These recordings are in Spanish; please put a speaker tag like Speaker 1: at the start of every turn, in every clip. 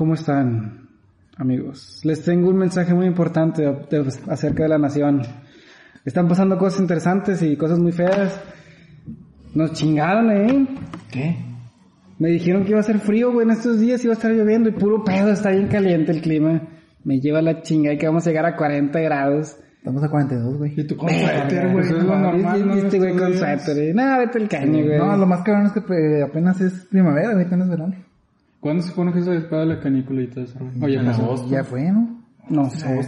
Speaker 1: ¿Cómo están, amigos? Les tengo un mensaje muy importante de- de- acerca de la nación. Están pasando cosas interesantes y cosas muy feas. Nos chingaron, ¿eh?
Speaker 2: ¿Qué?
Speaker 1: Me dijeron que iba a hacer frío, güey, en estos días iba a estar lloviendo y puro pedo, está bien caliente el clima. Me lleva la chinga y que vamos a llegar a 40 grados.
Speaker 3: Estamos a 42, güey.
Speaker 2: Y tú con suéter, güey.
Speaker 1: Eso es
Speaker 2: no
Speaker 1: lo normal, ¿no? Este güey con suéter. eh. Nah, vete el caño, güey.
Speaker 3: No, lo más cabrón es que apenas es primavera, ahorita no es verano.
Speaker 4: ¿Cuándo se supone que se despega la canícula y todo eso? Oye,
Speaker 2: En
Speaker 4: pasó.
Speaker 2: agosto.
Speaker 3: Ya fue, ¿no?
Speaker 1: No sé.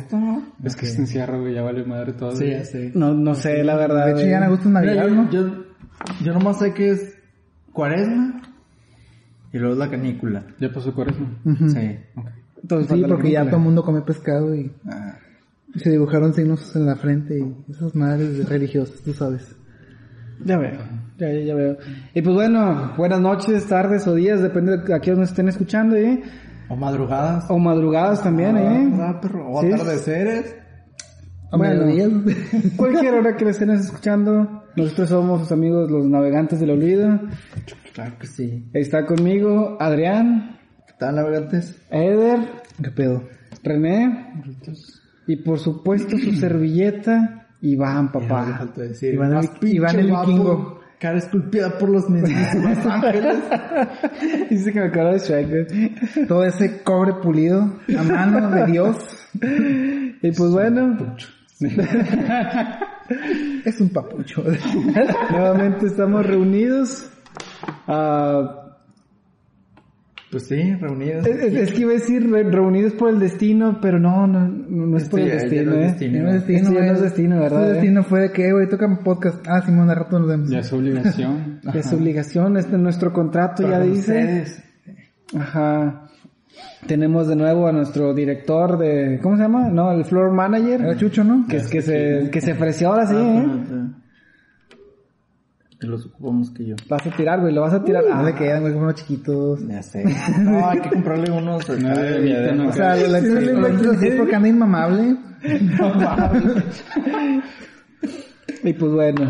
Speaker 4: Es que se encierra, güey, ya vale madre todo.
Speaker 2: Sí, ya sé.
Speaker 1: No, no sé, la verdad.
Speaker 3: De hecho, ya en agosto es Navidad,
Speaker 2: yo,
Speaker 3: ¿no?
Speaker 2: yo, yo nomás sé que es cuaresma y luego es la canícula.
Speaker 4: Ya pasó cuaresma.
Speaker 2: Sí.
Speaker 1: Entonces,
Speaker 3: Sí, porque ya todo el mundo come pescado y
Speaker 2: Ah,
Speaker 3: se dibujaron signos en la frente y esas madres religiosas, tú sabes.
Speaker 1: Ya veo, ya, ya, ya veo. Y pues bueno, buenas noches, tardes o días, depende de a qué nos estén escuchando, ¿eh?
Speaker 2: o madrugadas.
Speaker 1: O madrugadas también, ¿eh?
Speaker 2: Ah, perro. O
Speaker 1: Sí.
Speaker 2: atardeceres.
Speaker 1: Bueno. Cualquier hora que les estén escuchando, nosotros somos sus amigos los navegantes del olvido.
Speaker 2: Claro que sí.
Speaker 1: Está conmigo Adrián,
Speaker 2: ¿Qué tal, navegantes?
Speaker 1: Eder,
Speaker 3: ¿Qué pedo?
Speaker 1: René y por supuesto su servilleta, Iván, papá.
Speaker 3: Iván el- Iván el
Speaker 2: guapo,
Speaker 3: vikingo.
Speaker 2: Cara esculpida por los mismísimos ángeles.
Speaker 1: Dice que me acuerdo de Shrek.
Speaker 3: Todo ese cobre pulido a mano de Dios
Speaker 1: Y pues bueno,
Speaker 3: es un papucho.
Speaker 1: nuevamente estamos reunidos. Ah,
Speaker 2: Pues sí, reunidos.
Speaker 1: Es, es- es que iba a decir re- reunidos por el destino, pero no, no, no es por el destino,
Speaker 2: no es
Speaker 1: ¿eh?
Speaker 2: destino.
Speaker 3: No es destino, güey.
Speaker 1: no es destino, ¿verdad,
Speaker 3: Su
Speaker 1: eh?
Speaker 3: destino fue de que, güey, toca un podcast. Ah, Simón, de rato nos vemos.
Speaker 4: Ya es obligación.
Speaker 1: Ya Es obligación, este nuestro contrato ya dice. Ajá. Tenemos de nuevo a nuestro director de, ¿cómo se llama? No, el floor manager.
Speaker 3: Era Chucho, ¿no?
Speaker 1: Que, es que se, que se ofreció ahora sí,
Speaker 2: Ah,
Speaker 1: ¿eh?
Speaker 2: Que los ocupamos que yo.
Speaker 1: Vas a tirar, güey, lo vas a tirar.
Speaker 3: No
Speaker 1: Ah,
Speaker 3: le quedan, güey, como unos chiquitos.
Speaker 2: Ya sé. No, hay que comprarle unos.
Speaker 4: Nada
Speaker 2: de
Speaker 4: no,
Speaker 3: O sea, lo
Speaker 1: Sí, sí.
Speaker 3: es porque anda inmamable.
Speaker 1: Y pues bueno,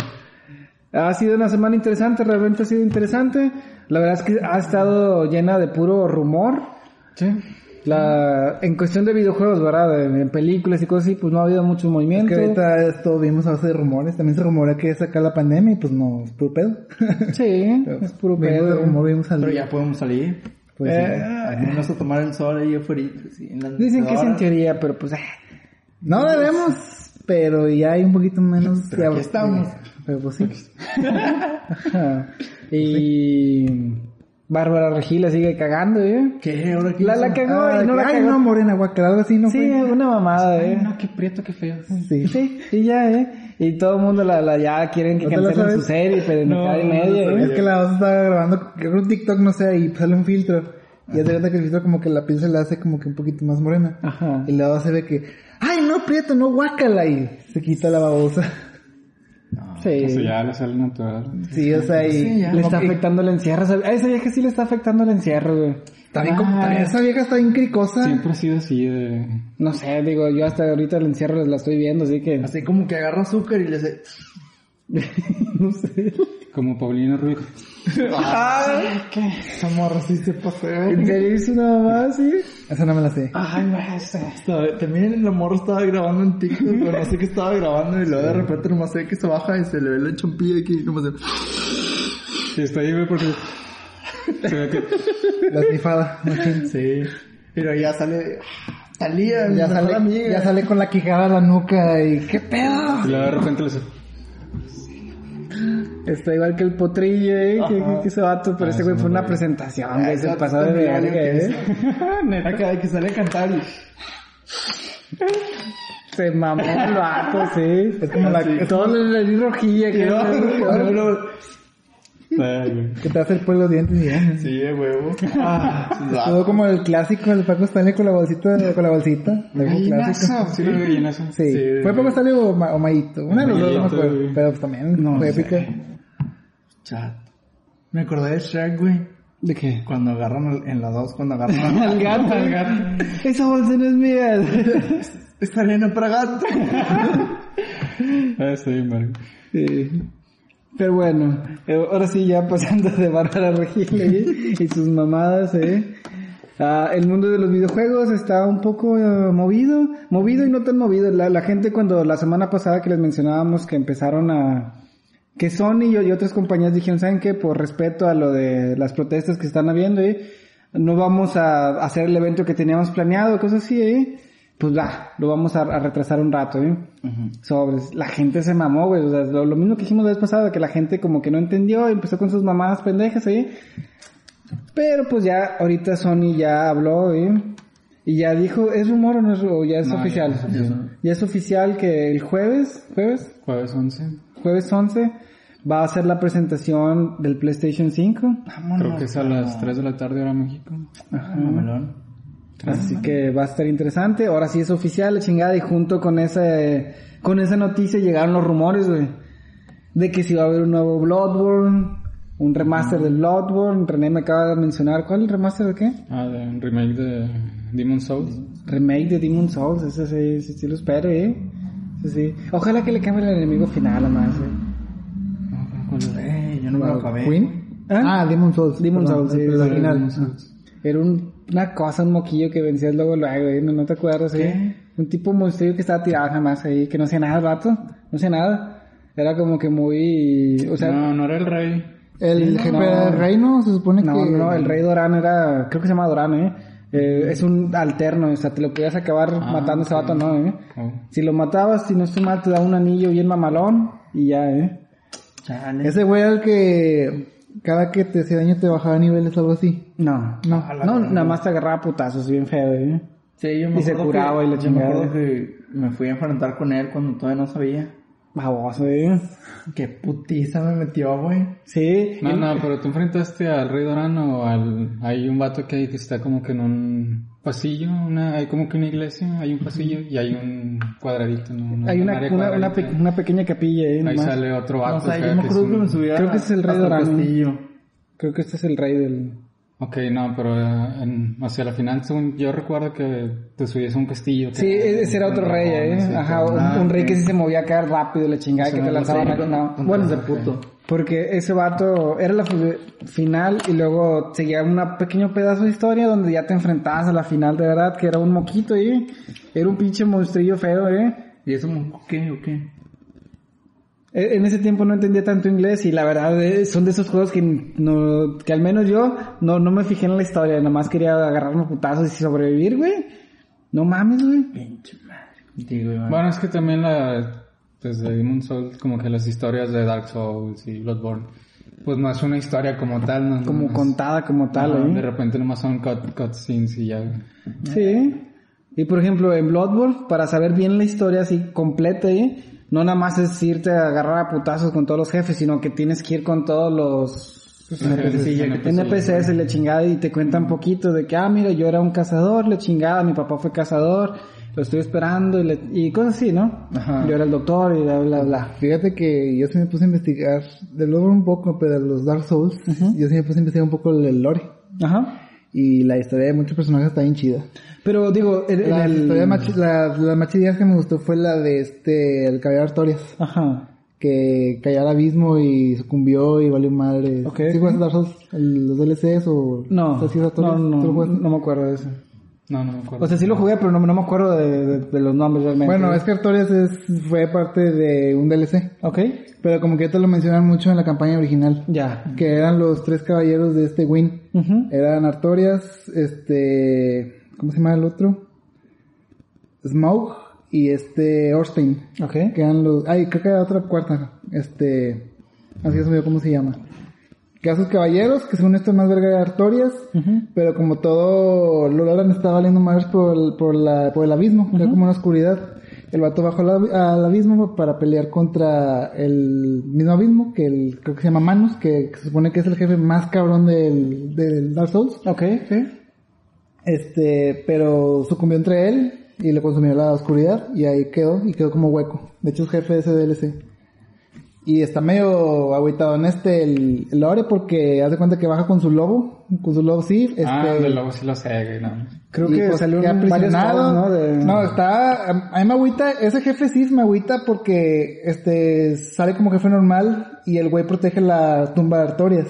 Speaker 1: ha sido una semana interesante, realmente ha sido interesante. La verdad es que ha estado llena de puro rumor.
Speaker 4: Sí.
Speaker 1: La, en cuestión de videojuegos, ¿verdad? En, en películas y cosas así, pues no ha habido mucho movimiento.
Speaker 3: Que ahorita esto vimos a base de rumores. También se rumora que saca la pandemia y pues no, es puro pedo.
Speaker 1: Sí, es puro
Speaker 3: Vimos
Speaker 1: pedo.
Speaker 3: el rumor, vimos al...
Speaker 2: Pero ya podemos salir.
Speaker 3: Pues,
Speaker 1: Eh,
Speaker 2: Al menos a tomar el sol ahí afuera. Sí,
Speaker 1: Dicen que es en teoría, pero pues... ah,
Speaker 3: No debemos, pero ya hay un poquito menos...
Speaker 2: Pero aquí estamos.
Speaker 3: Pero pues sí.
Speaker 1: ajá. Y... Bárbara Regila sigue cagando, ¿eh?
Speaker 2: ¿Qué? ¿Ahora qué
Speaker 1: La, la cagó
Speaker 3: Ah,
Speaker 1: y no la
Speaker 3: ay,
Speaker 1: cagó.
Speaker 3: no, Morena, guacal, algo así, ¿no
Speaker 1: sí,
Speaker 3: fue?
Speaker 1: una mamada,
Speaker 4: Ay,
Speaker 1: ¿eh?
Speaker 4: no, qué prieto, qué feo.
Speaker 3: Sí.
Speaker 1: Sí, y ya, ¿eh? Y todo el mundo la, la ya quieren que
Speaker 3: ¿No te la
Speaker 1: cancelen su serie, pero no, cada y media,
Speaker 2: no
Speaker 1: ¿eh?
Speaker 3: Es que la voz estaba grabando, creo que un TikTok, no sé, y sale un filtro. Y ya te cuenta que el filtro como que la piel se le hace como que un poquito más morena.
Speaker 1: Ajá.
Speaker 3: Y luego se ve que, ay, no, prieto, no, guácala. Y se quita la babosa.
Speaker 4: Eso
Speaker 1: Sí.
Speaker 4: ya le sale natural.
Speaker 3: Sí, o sea, y...
Speaker 2: Sí, ya.
Speaker 1: Le está
Speaker 3: que-
Speaker 1: afectando el encierro. A esa vieja sí le está afectando el encierro, güey.
Speaker 3: Está bien, como-
Speaker 1: Ah.
Speaker 3: esa vieja está bien cricosa.
Speaker 4: Siempre ha sido así de...
Speaker 1: No sé, digo, yo hasta ahorita el encierro la estoy viendo, así que...
Speaker 2: Así como que agarra azúcar y le hace...
Speaker 1: no sé.
Speaker 4: Como Paulina Ruiz.
Speaker 2: Esa morra sí se pasó.
Speaker 1: ¿En serio hizo una mamá así?
Speaker 3: Esa no me la sé.
Speaker 1: Ay, no sé.
Speaker 2: Estaba- También la morra estaba grabando en TikTok, pero no sé qué estaba grabando y luego de repente nomás sé que se baja y se le ve la chompilla aquí y nomás se...
Speaker 4: Sí, está ahí, güey, porque... Se ve que...
Speaker 3: La tifada.
Speaker 2: Sí. Pero ya sale... Talía,
Speaker 3: Ya sale,
Speaker 2: amiga.
Speaker 3: ya sale con la quijada a la nuca y ¿qué pedo?
Speaker 4: Y luego de repente le hace...
Speaker 1: Está igual que el potrillo, ¿eh? Que, que, que ese vato, pero ese güey fue una presentación, güey. Se pasó de verga,
Speaker 2: que
Speaker 1: ¿eh?
Speaker 2: Acá de que sale a cantar y...
Speaker 1: Se mamó el vato, sí.
Speaker 3: Es como la es
Speaker 1: Todo le di rojilla, que
Speaker 2: No, no, no.
Speaker 4: Ay, güey.
Speaker 3: que te hace el pueblo los dientes y ya.
Speaker 2: Sí, de huevo. Ah,
Speaker 3: Todo como el clásico del Paco Stanley con la bolsita, con la bolsita.
Speaker 4: Gallinazo. Sí, gallinazo.
Speaker 3: Sí.
Speaker 2: Sí.
Speaker 3: ¿Fue Paco Stanley o, Ma- o Mayito? Una de los dos, no me acuerdo. Pero pues también
Speaker 1: No
Speaker 3: fue
Speaker 1: sé.
Speaker 2: Chat. Me acordé de Shrek, güey.
Speaker 1: ¿De qué?
Speaker 2: Cuando agarran en la 2, cuando agarran
Speaker 1: Al gato, al gato. Esa bolsa no es mía.
Speaker 2: Esta arena para gato.
Speaker 4: Ah, sí, Mario.
Speaker 1: Sí. Pero bueno, eh, ahora sí ya pasando de Bárbara Regil ¿eh? y sus mamadas, ¿eh? Ah, el mundo de los videojuegos está un poco eh, movido, movido y no tan movido. La, la gente cuando la semana pasada que les mencionábamos que empezaron a... Que Sony y, y otras compañías dijeron, ¿saben qué? Por respeto a lo de las protestas que están habiendo, ¿eh? no vamos a hacer el evento que teníamos planeado, cosas así, ¿eh? Pues va, lo vamos a, a retrasar un rato, ¿eh? Sobres. La gente se mamó, güey. O sea, lo, lo mismo que dijimos la vez pasada, que la gente como que no entendió y empezó con sus mamadas pendejas, ¿eh? Pero pues ya, ahorita Sony ya habló, ¿eh? Y ya dijo, ¿es rumor o no es o ya es
Speaker 4: No,
Speaker 1: oficial?
Speaker 4: ya es oficial.
Speaker 1: Ya es oficial que el jueves, jueves,
Speaker 4: Jueves 11.
Speaker 1: Jueves 11, va a ser la presentación del PlayStation 5.
Speaker 4: Creo que es a las 3 de la tarde hora México.
Speaker 2: Mamelón.
Speaker 1: Así que va a estar interesante. Ahora sí es oficial, la chingada. Y junto con ese, con esa noticia llegaron los rumores, güey. De que si va a haber un nuevo Bloodborne, un remaster del Bloodborne. René me acaba de mencionar. ¿Cuál remaster de qué?
Speaker 4: Ah, de un remake de Demon Souls.
Speaker 1: Remake de Demon Souls. Ese sí, sí, sí lo espero, eh. Sí. Ojalá que le cambie el enemigo final, además, eh.
Speaker 2: Eh, yo no me lo acabé.
Speaker 3: ¿Queen?
Speaker 1: ¿Ah?
Speaker 3: Ah, Demon Souls.
Speaker 1: Demon
Speaker 3: Perdón,
Speaker 1: Souls, sí,
Speaker 3: el original.
Speaker 1: Era un- una cosa, un moquillo que vencías luego, luego, ¿eh? ¿No, no te acuerdas, eh? Un tipo monstruo que estaba tirado jamás ahí, que no hacía nada el vato, no hacía nada. Era como que muy, o sea, no,
Speaker 4: no, no era el rey.
Speaker 3: El jefe
Speaker 1: no.
Speaker 3: del reino se supone
Speaker 1: no,
Speaker 3: que...
Speaker 1: el rey Dorán era, creo que se llama Dorán, eh. Eh, es un alterno, o sea, te lo podías acabar matando a ese vato, no, eh.
Speaker 4: Oh.
Speaker 1: Si lo matabas, si no estoy mal, te da un anillo bien mamalón y ya, eh.
Speaker 2: Chale.
Speaker 3: Ese güey era el que cada que te hacía daño te bajaba niveles o algo así.
Speaker 1: No,
Speaker 3: No.
Speaker 1: no, nada más te agarraba putazos bien feo, eh.
Speaker 2: Sí, yo me
Speaker 1: Y se curaba
Speaker 2: que-
Speaker 1: y la
Speaker 2: me
Speaker 1: chingada.
Speaker 2: que me fui a enfrentar con él cuando todavía no sabía.
Speaker 1: Baboso, eh.
Speaker 2: Qué putiza me metió, güey.
Speaker 1: Sí.
Speaker 4: No, no, pero tú enfrentaste al rey Dorán o al... Hay un vato que, que está como que en un pasillo, una, hay como que una iglesia, hay un pasillo y hay un cuadradito, ¿no?
Speaker 1: Hay una,
Speaker 4: área
Speaker 1: una, una,
Speaker 4: cuadradita.
Speaker 1: pe- una pequeña capilla ahí
Speaker 4: Ahí
Speaker 1: nomás.
Speaker 4: sale otro vato.
Speaker 2: O sea,
Speaker 4: acá
Speaker 2: yo me
Speaker 4: que
Speaker 2: acuerdo
Speaker 4: es
Speaker 2: que me
Speaker 4: un-
Speaker 2: subía
Speaker 1: Creo que es el rey Dorán. Creo que este es el rey del...
Speaker 4: Ok, no, pero eh, en, sea, al final según yo recuerdo que te subías a un castillo. que
Speaker 1: Sí, ese era otro rey, ¿eh? Ajá, un,
Speaker 2: Ah,
Speaker 1: un rey que sí se movía acá rápido, la chingada, que te
Speaker 4: no lo
Speaker 1: lanzaban...
Speaker 4: sé,
Speaker 1: a- no, bueno,
Speaker 2: de puto.
Speaker 1: porque ese vato era la fi- final y luego seguía un pequeño pedazo de historia donde ya te enfrentabas a la final de verdad, que era un moquito, ¿eh? Era un pinche monstrillo feo, ¿eh?
Speaker 2: ¿Y eso qué o qué?
Speaker 1: E- En ese tiempo no entendía tanto inglés y la verdad eh, son de esos juegos que no, que al menos yo no, no me fijé en la historia, nada más quería agarrarme putazos y sobrevivir, güey. No mames, güey.
Speaker 2: Pinche madre.
Speaker 4: Bueno, es que también la, desde Demon Souls, como que las historias de Dark Souls y Bloodborne, pues no es una historia como tal, ¿no?
Speaker 1: Como
Speaker 4: No es-
Speaker 1: contada como tal,
Speaker 4: Ajá,
Speaker 1: ¿eh?
Speaker 4: De repente nomás son cut, cutscenes y ya.
Speaker 1: Sí. Y por ejemplo, en Bloodborne, para saber bien la historia así completa, ¿eh? No nada más es irte a agarrar a putazos con todos los jefes, sino que tienes que ir con todos los
Speaker 4: NPCs,
Speaker 1: NPCs y la chingada y te cuentan un poquito de que, ah, mira, yo era un cazador, la chingada, mi papá fue cazador, lo estoy esperando y, le- y cosas así, ¿no?
Speaker 2: Ajá.
Speaker 1: Yo era el doctor y bla, bla, bla.
Speaker 3: Fíjate que yo sí me puse a investigar de luego un poco, pero de los Dark Souls, yo sí me puse a investigar un poco el lore.
Speaker 1: Ajá.
Speaker 3: Y la historia de muchos personajes está bien chida.
Speaker 1: Pero digo, en, en
Speaker 3: La
Speaker 1: el...
Speaker 3: historia más, chi- la, la más chida que me gustó fue la de este, el caballero Artorias.
Speaker 1: Ajá.
Speaker 3: Que cayó al abismo y sucumbió y valió madre.
Speaker 1: Ok,
Speaker 3: ¿Sí Dark Souls? El- ¿Los DLCs o...?
Speaker 1: No,
Speaker 3: ¿Estás haciendo
Speaker 1: no, no,
Speaker 3: jugaste?
Speaker 1: no me acuerdo de eso.
Speaker 4: No, no me acuerdo.
Speaker 1: O sea, sí lo jugué, pero no, no me acuerdo de, de- de los nombres realmente.
Speaker 3: Bueno, es que Artorias es, fue parte de un DLC.
Speaker 1: Ok.
Speaker 3: Pero como que ya te lo mencionan mucho en la campaña original.
Speaker 1: Ya.
Speaker 3: Que eran los tres caballeros de este Win.
Speaker 1: Ujú.
Speaker 3: Eran Artorias, este... ¿Cómo se llama el otro? Smaug y este Orstein.
Speaker 1: Ok.
Speaker 3: Que eran los... Ay, creo que era otra cuarta. Este... Así olvidó cómo se llama. Sus caballeros, que según esto es más verga de Artorias. Pero como todo Loran estaba valiendo más por el, por, la, por el abismo, era como una oscuridad. El vato bajó al, ab- al abismo para pelear contra el mismo abismo, que el, creo que se llama Manus, que se supone que es el jefe más cabrón del, del Dark Souls.
Speaker 1: Ok, sí.
Speaker 3: Este, pero sucumbió entre él y le consumió la oscuridad y ahí quedó y quedó como hueco. De hecho es jefe de ese DLC. Y está medio agüitado en este el, el lore porque hace cuenta que baja con su lobo, con su lobo sí, este,
Speaker 4: Ah, de luego sí lo sé, güey, no.
Speaker 1: Creo
Speaker 3: y,
Speaker 1: que
Speaker 3: pues,
Speaker 1: salió juegos, ¿no? De...
Speaker 3: No, está, a mí me agüita, ese jefe sí me agüita porque, este, sale como jefe normal y el güey protege la tumba de Artorias.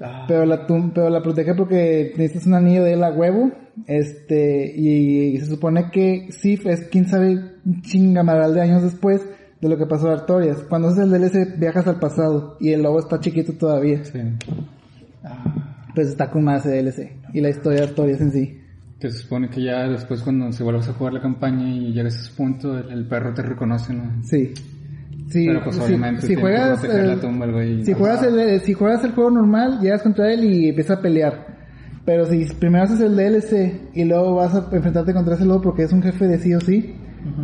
Speaker 2: Ah.
Speaker 3: Pero la, tum- pero la protege porque necesitas un anillo de él a huevo. Este, y, se supone que Sif es quién sabe un chingamaral de años después de lo que pasó a Artorias. Cuando haces el DLC viajas al pasado y el lobo está chiquito todavía.
Speaker 4: Sí.
Speaker 3: Pues está con más ese DLC. Y la historia de Artorias en sí.
Speaker 4: Que se supone que ya después cuando se vuelves a jugar la campaña y llegas a ese punto, el, el perro te reconoce, ¿no?
Speaker 3: Sí. Sí,
Speaker 4: Pero pues obviamente
Speaker 3: si
Speaker 4: tiene
Speaker 3: juegas, el-
Speaker 4: tumba güey.
Speaker 3: si juegas el, si juegas el juego normal, llegas contra él y empiezas a pelear. Pero si primero haces el DLC y luego vas a enfrentarte contra ese lobo porque es un jefe de sí o sí,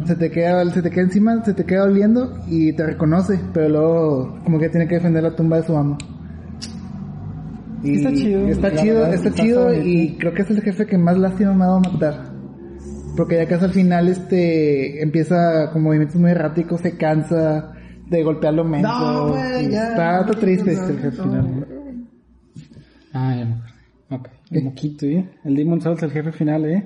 Speaker 3: se te queda, se te queda encima, se te queda oliendo y te reconoce, pero luego como que tiene que defender la tumba de su amo. Y
Speaker 1: Está chido.
Speaker 3: Está
Speaker 1: La
Speaker 3: chido,
Speaker 1: verdad,
Speaker 3: está
Speaker 1: está
Speaker 3: chido y creo que es el jefe que más lástima me ha dado a matar. Porque ya casi al final este empieza con movimientos muy erráticos, se cansa de golpear lo menso.
Speaker 2: No.
Speaker 3: Está, está triste este el jefe
Speaker 2: No.
Speaker 3: final.
Speaker 4: Ah, ya me acuerdo. Ok.
Speaker 1: Un poquito, ¿eh? El Demon Souls, el jefe final, ¿eh?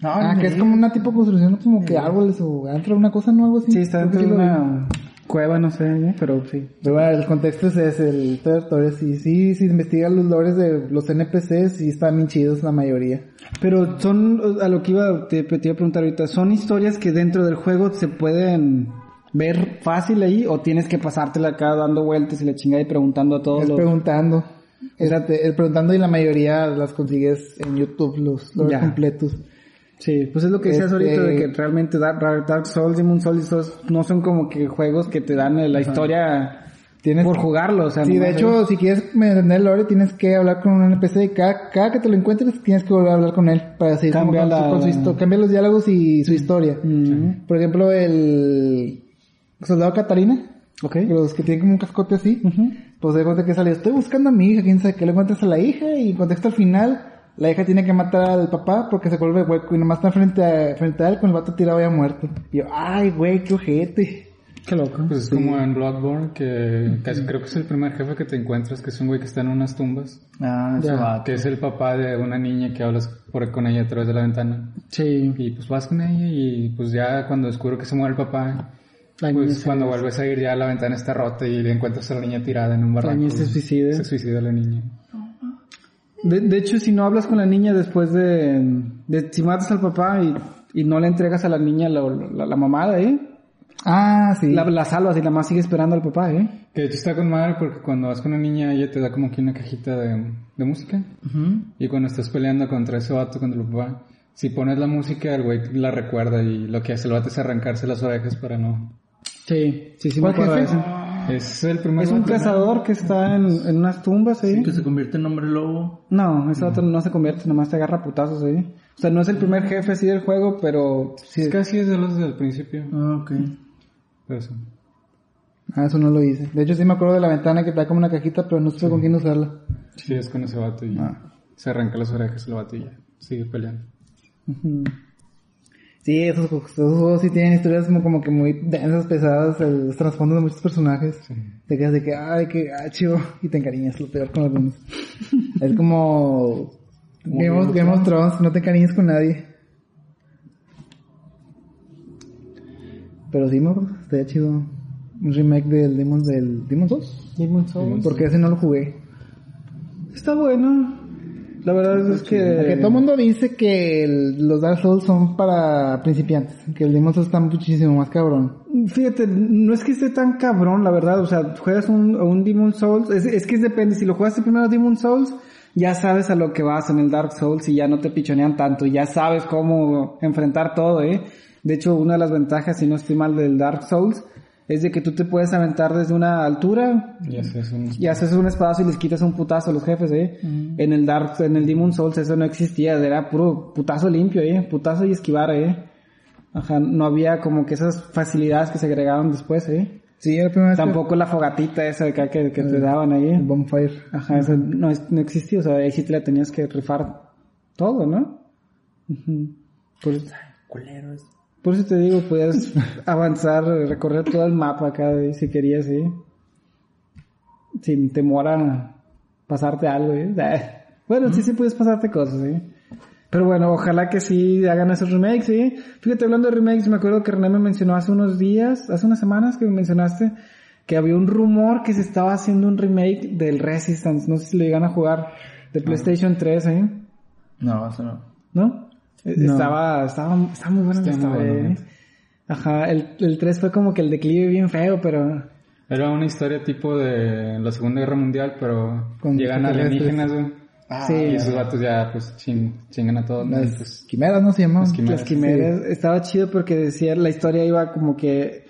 Speaker 2: No,
Speaker 3: Ah, que es como una tipo de construcción como que árboles o entra una cosa, ¿no? Algo así.
Speaker 1: Sí, está dentro de una cueva, no sé, ¿eh? Pero sí.
Speaker 3: Pero bueno, el contexto es ese, el territorio. Sí, sí, si investigas los lores de los NPCs, sí están bien chidos la mayoría.
Speaker 1: Pero son, a lo que iba, te, te iba a preguntar ahorita, ¿son historias que dentro del juego se pueden ver fácil ahí o tienes que pasártela acá dando vueltas y la chingada y preguntando a todos
Speaker 3: Es
Speaker 1: los...
Speaker 3: preguntando. Este, el preguntando y la mayoría las consigues en YouTube, los lores
Speaker 1: Ya.
Speaker 3: completos.
Speaker 1: Sí, pues es lo que decías
Speaker 3: Este-
Speaker 1: ahorita de que realmente Dark, Dark, Souls, Demon Souls, no son como que juegos que te dan la historia
Speaker 3: Tienes
Speaker 1: por jugarlo, o sea,
Speaker 3: Sí, de hecho,
Speaker 1: es-
Speaker 3: si quieres entender el lore, tienes que hablar con un NPC. Cada, cada que te lo encuentres, tienes que volver a hablar con él para seguir
Speaker 1: Cambia
Speaker 3: con, su-
Speaker 1: la-
Speaker 3: con su cambia los diálogos y su historia.
Speaker 1: Mm,
Speaker 3: Por ejemplo, el soldado Catarina,
Speaker 1: ok.
Speaker 3: los que tienen como un cascote así,
Speaker 1: Ujú.
Speaker 3: pues de cuenta que salió, estoy buscando a mi hija, quién sabe qué le encuentras a la hija y contexto al final, la hija tiene que matar al papá porque se vuelve hueco y nomás está frente a, frente a él con el vato tirado ya muerto. Y yo, ay, güey, qué ojete.
Speaker 1: Qué loco.
Speaker 4: Pues es como en Bloodborne, que casi creo que es el primer jefe que te encuentras, que es un güey que está en unas tumbas,
Speaker 2: Ah, ese vato.
Speaker 4: que es el papá de una niña que hablas por con ella a través de la ventana.
Speaker 1: Sí.
Speaker 4: Y pues vas con ella y pues ya cuando descubro que se muere el papá,
Speaker 1: La
Speaker 4: pues cuando vuelves a ir ya la ventana está rota y le encuentras a la niña tirada en un barranco.
Speaker 1: niña se suicida.
Speaker 4: Se suicida la niña.
Speaker 1: De, de hecho, si no hablas con la niña después de, de si matas al papá y, y no le entregas a la niña la, la, la mamada, ¿eh?
Speaker 3: Ah, sí.
Speaker 1: La, la salvas y la más sigue esperando al papá, ¿eh?
Speaker 4: Que de hecho está con madre porque cuando vas con una niña ella te da como que una cajita de, de música. Y cuando estás peleando contra ese vato, contra el papá, si pones la música, el güey la recuerda y lo que hace el vato es arrancarse las orejas para no...
Speaker 1: Sí, sí, sí me
Speaker 3: ¿Cuál
Speaker 1: acuerdo de eso.
Speaker 4: Es el primer
Speaker 1: Es un cazador que está en, en unas tumbas, ¿eh?
Speaker 2: Que se convierte en hombre lobo.
Speaker 1: No, ese otro no se convierte, nomás te agarra putazos, ¿eh? O sea, no es el primer jefe así del juego, pero sí,
Speaker 4: Es casi es de los del principio.
Speaker 2: Ah, ok.
Speaker 4: Sí.
Speaker 3: Ah, eso no lo hice. De hecho, sí me acuerdo de la ventana que da como una cajita, pero no sé con quién usarla.
Speaker 4: Sí, es con ese vato y
Speaker 3: Ah.
Speaker 4: se arranca las orejas el vato y ya sigue peleando.
Speaker 3: Sí, esos, juegos- esos juegos sí tienen historias como, como que muy densas, pesadas, el- los trasfondos de muchos personajes. Te quedas de que, ay, qué gacho, y te encariñas, lo peor con algunos. es como Game of, Game of Thrones, no te encariñes con nadie. Pero sí, acuerdo, estaría chido un remake del Demon, del Demon Souls.
Speaker 1: Demon Souls.
Speaker 3: Porque ese no lo jugué.
Speaker 1: Está bueno. La verdad es que...
Speaker 3: Porque todo el mundo dice que el- los Dark Souls son para principiantes, que el Demon Souls está muchísimo más cabrón.
Speaker 1: Fíjate, no es que esté tan cabrón, la verdad. O sea, juegas un, un Demon Souls. Es, es que depende. Si lo jugaste primero Demon Souls, ya sabes a lo que vas en el Dark Souls y ya no te pichonean tanto. Ya sabes cómo enfrentar todo, ¿eh? De hecho, una de las ventajas, si no estoy mal, del Dark Souls, es de que tú te puedes aventar desde una altura
Speaker 4: Y así es un...
Speaker 1: y haces un espadazo y les quitas un putazo a los jefes, ¿eh? En el Dark, en el Demon Souls eso no existía, era puro putazo limpio, ¿eh? Putazo y esquivar, ¿eh? Ajá, no había como que esas facilidades que se agregaron después, ¿eh?
Speaker 3: Sí, era vez
Speaker 1: Tampoco la fogatita esa de acá que, que te daban ahí.
Speaker 3: el Bonfire.
Speaker 1: Ajá, eso no, es- no existía, o sea, ahí sí te la tenías que rifar todo, ¿no? Ujú. Por, por eso te digo, podías avanzar, recorrer todo el mapa acá, ¿eh? si querías, ¿sí? Sin temor a pasarte algo, ¿eh? Bueno, sí, sí puedes pasarte cosas, ¿sí? Pero bueno, ojalá que sí hagan esos remakes, ¿sí? Fíjate, hablando de remakes, me acuerdo que René me mencionó hace unos días, hace unas semanas que me mencionaste, que había un rumor que se estaba haciendo un remake del Resistance. No sé si lo llegan a jugar. De PlayStation 3, ¿eh?
Speaker 2: No, eso no.
Speaker 1: ¿No?
Speaker 3: No.
Speaker 1: Estaba, estaba, estaba muy bueno, ¿eh?
Speaker 4: neta.
Speaker 1: Ajá, el, el 3 fue como que el declive bien feo, pero...
Speaker 4: Era una historia tipo de la Segunda Guerra Mundial, pero
Speaker 3: Con
Speaker 4: llegan alienígenas, güey.
Speaker 2: Ah,
Speaker 1: Sí.
Speaker 4: Y esos vatos ya, pues, ching- chingan a todos,
Speaker 3: Las
Speaker 4: pues,
Speaker 3: quimeras, ¿no se llaman?
Speaker 4: Las quimeras.
Speaker 1: Las quimeras. Estaba chido porque decía, la historia iba como que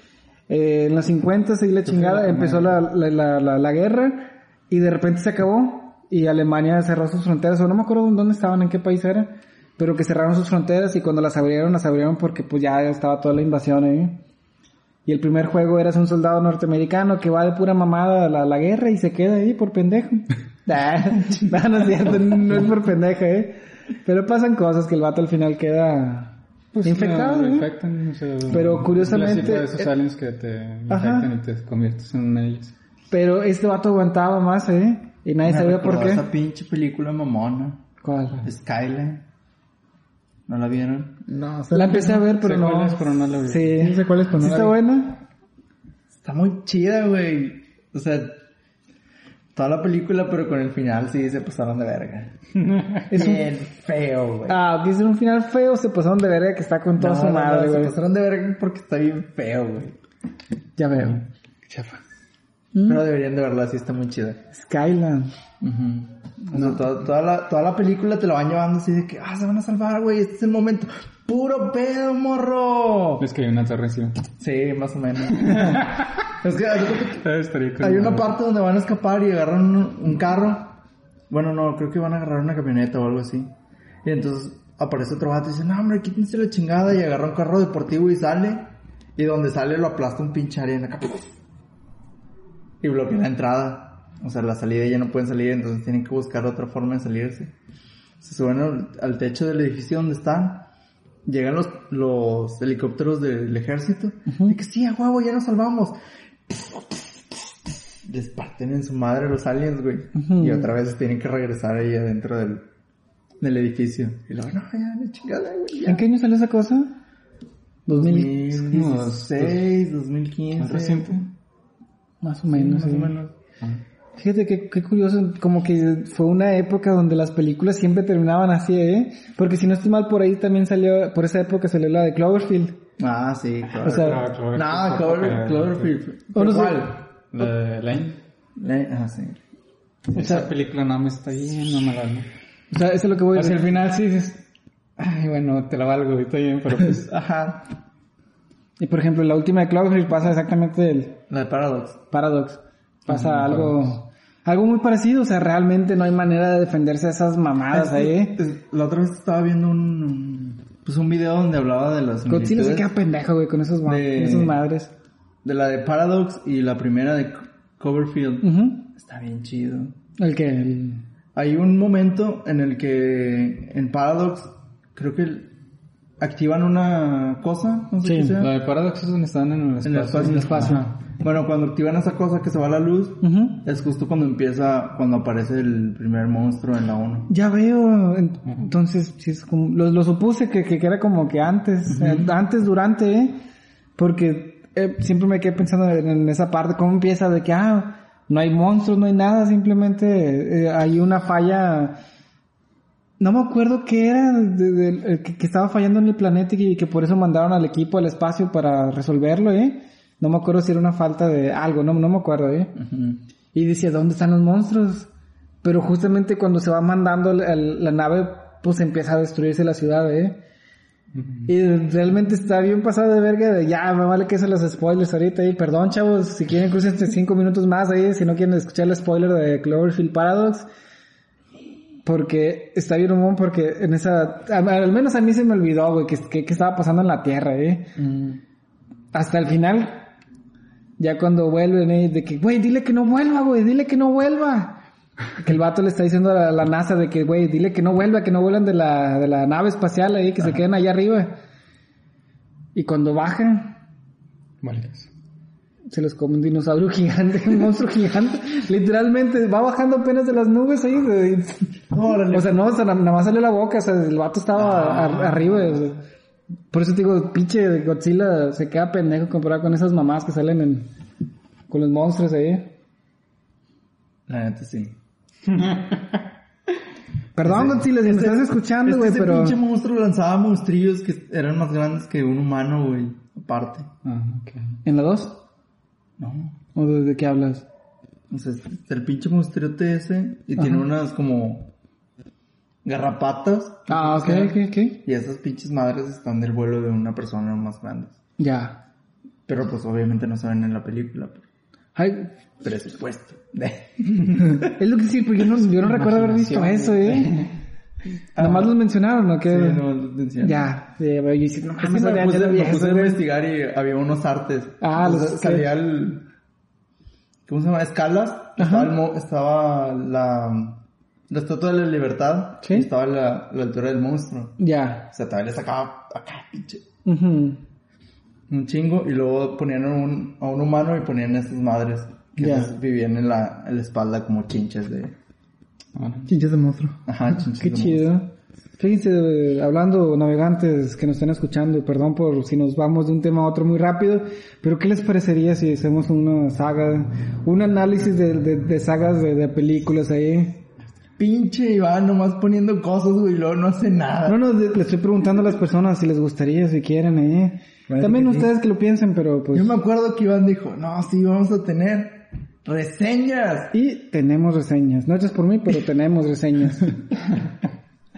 Speaker 1: eh, en los 50 y la chingada,
Speaker 4: la
Speaker 1: empezó la, la, la, la- la guerra y de repente se acabó y Alemania cerró sus fronteras, o no me acuerdo dónde estaban, en qué país era, pero que cerraron sus fronteras y cuando las abrieron, las abrieron porque pues ya estaba toda la invasión ahí. Y el primer juego eras un soldado norteamericano que va de pura mamada a la, la guerra y se queda ahí por pendejo. Nah, no, no es cierto, no es por pendejo, eh. Pero pasan cosas que el vato al final queda
Speaker 4: pues,
Speaker 1: infectado,
Speaker 4: no,
Speaker 1: ¿eh?
Speaker 4: infectan, o sea,
Speaker 1: Pero curiosamente-
Speaker 4: de esos
Speaker 1: eh,
Speaker 4: aliens que te
Speaker 1: Ajá.
Speaker 4: infectan y te conviertes en ellos.
Speaker 1: Pero este vato aguantaba más, ¿eh? Y nadie
Speaker 2: Me
Speaker 1: sabía por qué.
Speaker 2: Esa pinche película mamona.
Speaker 1: ¿Cuál?
Speaker 2: Skyline. ¿No la vieron?
Speaker 3: No, sé
Speaker 1: La empecé a ver, pero
Speaker 4: Sé
Speaker 1: no.
Speaker 4: cuál es, pero no la vi.
Speaker 1: Sí,
Speaker 3: Sí sé cuál es, pero no
Speaker 1: ¿Sí
Speaker 3: la
Speaker 1: está
Speaker 3: vi.
Speaker 1: buena?
Speaker 2: Está muy chida, güey. O sea, toda la película, pero con el final sí se pasaron de verga.
Speaker 1: Es un...
Speaker 2: Bien feo, güey.
Speaker 1: Ah, es un final feo, se pasaron de verga que está con toda
Speaker 2: No,
Speaker 1: su
Speaker 2: no, no,
Speaker 1: madre,
Speaker 2: se
Speaker 1: güey.
Speaker 2: pasaron de verga porque está bien feo, güey.
Speaker 1: Ya veo.
Speaker 4: Chafa.
Speaker 1: Mm.
Speaker 2: Pero deberían de verla, sí está muy chida.
Speaker 1: Skyland.
Speaker 2: O sea, toda, toda la, toda la película te la van llevando así de que, ah, se van a salvar, güey, este es el momento. ¡Puro pedo, morro!
Speaker 4: Es que hay una torre encima.
Speaker 2: Sí, más o menos. es que cuenta que hay una parte donde van a escapar y agarran un, un carro. Bueno, no, creo que van a agarrar una camioneta o algo así. Y entonces aparece otro vato y dice, no, hombre, quítense la chingada. Y agarra un carro deportivo y sale. Y donde sale lo aplasta un pinche arena. Y bloquea la entrada. O sea, la salida ya no pueden salir, entonces tienen que buscar otra forma de salirse. Se suben al, al techo del edificio donde están. Llegan los, los helicópteros del ejército. Y que sí, a huevo, ya nos salvamos. Les parten en su madre los aliens, güey. Y otra vez tienen que regresar ahí adentro del, del edificio. Y luego, no, ya, chingada, güey. ya.
Speaker 1: ¿En qué año salió esa cosa? 2000.
Speaker 2: 2016, 2015.
Speaker 4: ¿Más reciente?
Speaker 1: Más o menos,
Speaker 2: Más
Speaker 1: sí.
Speaker 2: o menos.
Speaker 1: Fíjate que qué curioso, como que fue una época donde las películas siempre terminaban así, ¿eh? Porque si no estoy mal, por ahí también salió, por esa época salió la de Cloverfield.
Speaker 2: Ah, sí, claro.
Speaker 1: O sea,
Speaker 4: Claro, Cloverfield.
Speaker 2: no, Clover, Cloverfield.
Speaker 1: O.
Speaker 2: ¿Cuál?
Speaker 4: La de Lane.
Speaker 2: Le- Ah, sí.
Speaker 4: Esa película no me está me la ¿no?
Speaker 1: O sea, eso es lo que voy a
Speaker 4: Hacia
Speaker 1: decir.
Speaker 4: el final sí dices, ay, bueno, te la valgo, está bien, pero pues,
Speaker 2: Ajá.
Speaker 1: Y por ejemplo, la última de Cloverfield pasa exactamente el
Speaker 2: La de Paradox.
Speaker 1: Paradox. Pasa algo, algo muy parecido, o sea, realmente no hay manera de defenderse de esas mamadas ahí, ¿eh?
Speaker 2: Es- La otra vez estaba viendo un, pues un video donde hablaba de las
Speaker 1: Godzilla se queda pendejo, güey, con esos
Speaker 2: De-
Speaker 1: con esas madres.
Speaker 2: de la de Paradox y la primera de Co- Coverfield. Está bien chido.
Speaker 1: El que, el...
Speaker 2: Hay un momento en el que en Paradox creo que activan una cosa, no sé
Speaker 1: Sí,
Speaker 2: qué sea.
Speaker 4: la de Paradox es donde están en el
Speaker 2: En el
Speaker 4: espacio.
Speaker 2: espacio.
Speaker 1: en el espacio.
Speaker 2: Bueno, cuando activan esa cosa que se va a la luz,
Speaker 1: Ujú.
Speaker 2: es justo cuando empieza, cuando aparece el primer monstruo en la 1.
Speaker 1: Ya veo, en- entonces, sí es como, lo, lo supuse que, que, era como que antes, eh, antes, durante, ¿eh? Porque eh, siempre me quedé pensando en, en esa parte, cómo empieza de que, ah, no hay monstruos, no hay nada, simplemente eh, hay una falla, no me acuerdo qué era, de- de- que, que estaba fallando en el planeta y que, por eso mandaron al equipo al espacio para resolverlo, ¿eh? No me acuerdo si era una falta de algo, no, no me acuerdo, ¿eh? Y decía, ¿dónde están los monstruos? Pero justamente cuando se va mandando el- el- la nave, pues empieza a destruirse la ciudad, ¿eh? Y realmente está bien pasado de verga de ya, me vale que se los spoilers ahorita y perdón chavos, si quieren crucen cinco minutos más ahí, si no quieren escuchar el spoiler de Cloverfield Paradox. Porque está bien humón porque en esa, al, al menos a mí se me olvidó, güey, que, que, que estaba pasando en la Tierra, eh. Hasta el final, ya cuando vuelven, eh, de que, güey, dile que no vuelva, güey, dile que no vuelva. Que el vato le está diciendo a la, la NASA de que, güey, dile que no vuelva, que no vuelan de la, de la nave espacial ahí, que se queden allá arriba. Y cuando bajan, se los come un dinosaurio gigante, un monstruo gigante. Literalmente, va bajando apenas de las nubes ahí. de- o sea, no, o sea, na- nada más salió la boca, o sea, el vato estaba ar- arriba. o sea. Por eso te digo, pinche Godzilla se queda pendejo comparado con esas mamás que salen en Con los monstruos ahí.
Speaker 2: La neta sí.
Speaker 1: Perdón, Godzilla, si me estás escuchando,
Speaker 2: Es que
Speaker 1: güey,
Speaker 2: ese
Speaker 1: pero...
Speaker 2: pinche monstruo lanzaba monstrillos que eran más grandes que un humano, güey. Aparte.
Speaker 4: Ah, ok.
Speaker 1: ¿En la 2?
Speaker 2: No.
Speaker 1: ¿O de, de qué hablas?
Speaker 2: O sea, el pinche monstruote ese y tiene unas como garrapatas.
Speaker 1: Ah, ok, ok, ok.
Speaker 2: Y esas pinches madres están del vuelo de una persona más grande.
Speaker 1: Ya.
Speaker 2: Pero pues obviamente no se ven en la película.
Speaker 1: Ay,
Speaker 2: presupuesto.
Speaker 1: es lo que sí, porque yo no, yo no recuerdo haber visto eso, ¿eh? Nada más los mencionaron, ¿no? Que...
Speaker 2: Sí, no, lo mencioné.
Speaker 1: Ya, sí, pero yo dije, no
Speaker 2: me
Speaker 1: ya
Speaker 2: puse, me puse a investigar y había unos artes.
Speaker 1: Ah, los-
Speaker 2: Entonces, salía el... ¿Cómo se llama? Escalas. Estaba, el estaba la... La estatua de la libertad.
Speaker 1: Sí.
Speaker 2: Estaba la, la altura del monstruo.
Speaker 1: Ya.
Speaker 2: O sea, todavía le sacaba acá, pinche. Un chingo. Y luego ponían a un, a un humano y ponían a estas madres. Que vivían en la, en la espalda como chinches de...
Speaker 4: Ahora.
Speaker 3: Chinches de monstruo.
Speaker 2: Ajá, chinches
Speaker 1: Qué
Speaker 2: de
Speaker 1: chido. Fíjense, eh, hablando navegantes que nos estén escuchando, perdón por si nos vamos de un tema a otro muy rápido, pero ¿qué les parecería si hacemos una saga, un análisis de, de, de sagas de, de películas ahí?
Speaker 2: Pinche Iván, nomás poniendo cosas, güey, y luego no hace nada.
Speaker 1: No, no, le estoy preguntando a las personas si les gustaría, si quieren, eh.
Speaker 3: Parece
Speaker 1: También
Speaker 3: que sí.
Speaker 1: ustedes que lo piensen, pero pues...
Speaker 2: Yo me acuerdo que Iván dijo, no, sí, vamos a tener reseñas.
Speaker 1: Y tenemos reseñas, no hechas por mí, pero tenemos reseñas.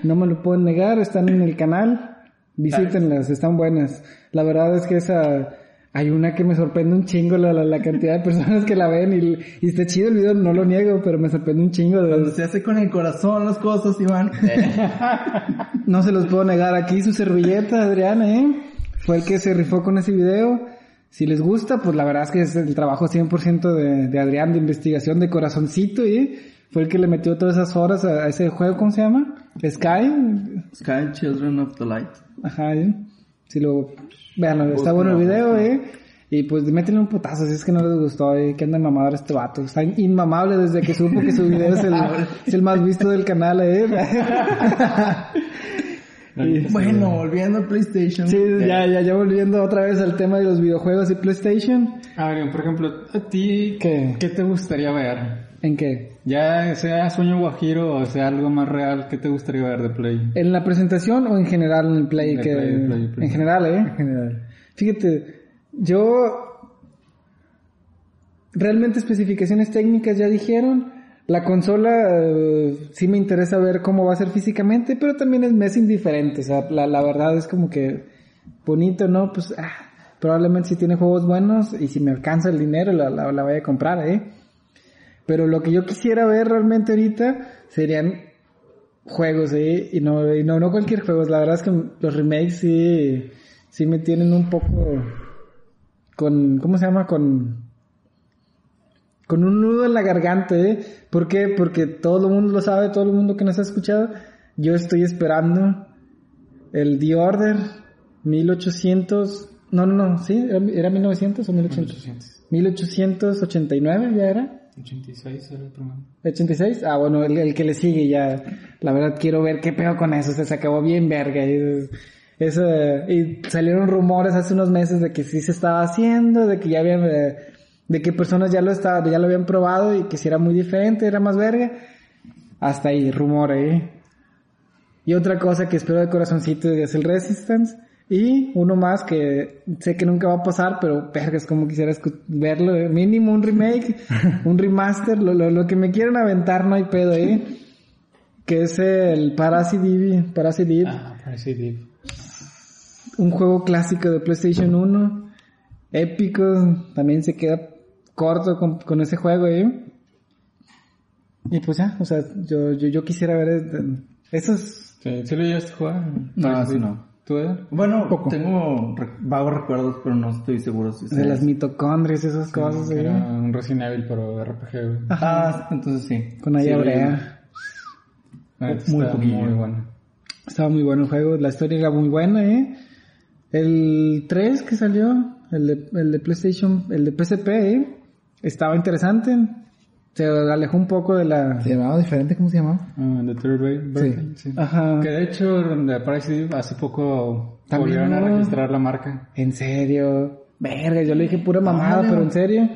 Speaker 1: No me lo pueden negar, están en el canal, visítenlas, están buenas. La verdad es que esa, hay una que me sorprende un chingo la, la, la cantidad de personas que la ven y, y está chido el video, no lo niego, pero me sorprende un chingo. de-
Speaker 2: Cuando se hace con el corazón las cosas, Iván.
Speaker 1: No se los puedo negar aquí su servilleta, Adriana, ¿eh? Fue el que se rifó con ese video. Si les gusta, pues la verdad es que es el trabajo 100% de, de Adrián de investigación de corazoncito, ¿eh? Fue el que le metió todas esas horas a, a ese juego, ¿cómo se llama? Sky.
Speaker 2: Sky Children of the Light.
Speaker 1: Ajá, ¿eh? Si lo... Vean, está bueno el video, ¿eh? Y pues métenle un putazo si es que no les gustó, ¿eh? Que anda mamador este vato. Está inmamable desde que supo que su video es el, es el más visto del canal, ¿eh? Y-
Speaker 2: Bueno, volviendo a PlayStation.
Speaker 1: Sí,
Speaker 2: Eh,
Speaker 1: ya, ya, ya volviendo otra vez al tema de los videojuegos y PlayStation.
Speaker 4: Adrián, por ejemplo, ¿a ti
Speaker 1: ¿Qué?
Speaker 4: qué te gustaría ver?
Speaker 1: ¿En qué?
Speaker 4: Ya sea sueño guajiro o sea algo más real, ¿qué te gustaría ver de Play?
Speaker 1: ¿En la presentación o en general en el Play?
Speaker 4: De
Speaker 1: que...
Speaker 4: Play, Play, Play.
Speaker 1: En general, ¿eh?
Speaker 3: En general.
Speaker 1: Fíjate, yo... Realmente especificaciones técnicas ya dijeron. La consola eh, sí me interesa ver cómo va a ser físicamente, pero también es, me es indiferente. O sea, la, la verdad es como que bonito, ¿no? Pues ah, probablemente si tiene juegos buenos y si me alcanza el dinero la, la, la voy a comprar, ¿eh? Pero lo que yo quisiera ver realmente ahorita serían juegos, ¿eh? Y no, y no, no cualquier juego. La verdad es que los remakes sí, sí me tienen un poco con, ¿cómo se llama? Con, con un nudo en la garganta, ¿eh? ¿Por qué? Porque todo el mundo lo sabe, todo el mundo que nos ha escuchado. Yo estoy esperando el The Order 1800, no, no, no, ¿sí? ¿Era, era 1900 o 1800? 1889 ya era.
Speaker 4: 86 era el primero.
Speaker 1: 86, ah bueno, el, el que le sigue ya, la verdad quiero ver qué pedo con eso, o sea, se acabó bien verga. Y, eso, y salieron rumores hace unos meses de que sí se estaba haciendo, de que ya habían, de que personas ya lo estaba, ya lo habían probado y que si era muy diferente, era más verga. Hasta ahí, rumor eh. Y otra cosa que espero de corazoncito es el Resistance. Y uno más que sé que nunca va a pasar, pero verga, es como quisiera verlo. eh. Mínimo un remake, un remaster, lo, lo, lo que me quieran aventar no hay pedo, eh. Que es el Parasite Eve,
Speaker 4: Ah, Deep.
Speaker 1: un juego clásico de PlayStation 1, épico, también se queda corto con, con ese juego, eh. Y pues ya, o sea, yo, yo, yo quisiera ver este- esos
Speaker 4: Sí, ¿Sí lo llegaste a jugar?
Speaker 2: No,
Speaker 4: Parece
Speaker 2: sí
Speaker 4: Deep.
Speaker 2: no.
Speaker 4: ¿Tú, Eder?
Speaker 2: Bueno,
Speaker 1: Poco.
Speaker 2: tengo re- vagos recuerdos, pero no estoy seguro si
Speaker 1: de las mitocondrias y esas cosas, eh.
Speaker 4: Era un Resident Evil, pero RPG, güey.
Speaker 2: Ah, entonces sí.
Speaker 1: Con ahí
Speaker 2: Sí,
Speaker 4: neta
Speaker 2: muy poquillo.
Speaker 4: Muy bueno.
Speaker 1: Estaba muy bueno el juego, la historia era muy buena, eh. El 3 que salió, el de, el de PlayStation, el de PSP, eh. Estaba interesante. Se alejó un poco de la...
Speaker 3: ¿Se llamaba diferente? ¿Cómo se llamaba?
Speaker 4: Ah, The Third Way. Birthday, sí.
Speaker 1: Ajá.
Speaker 4: Que de hecho, de Eve hace poco
Speaker 1: También,
Speaker 4: volvieron a registrar la marca.
Speaker 1: En serio. Verga, yo le dije pura mamada, pero en serio.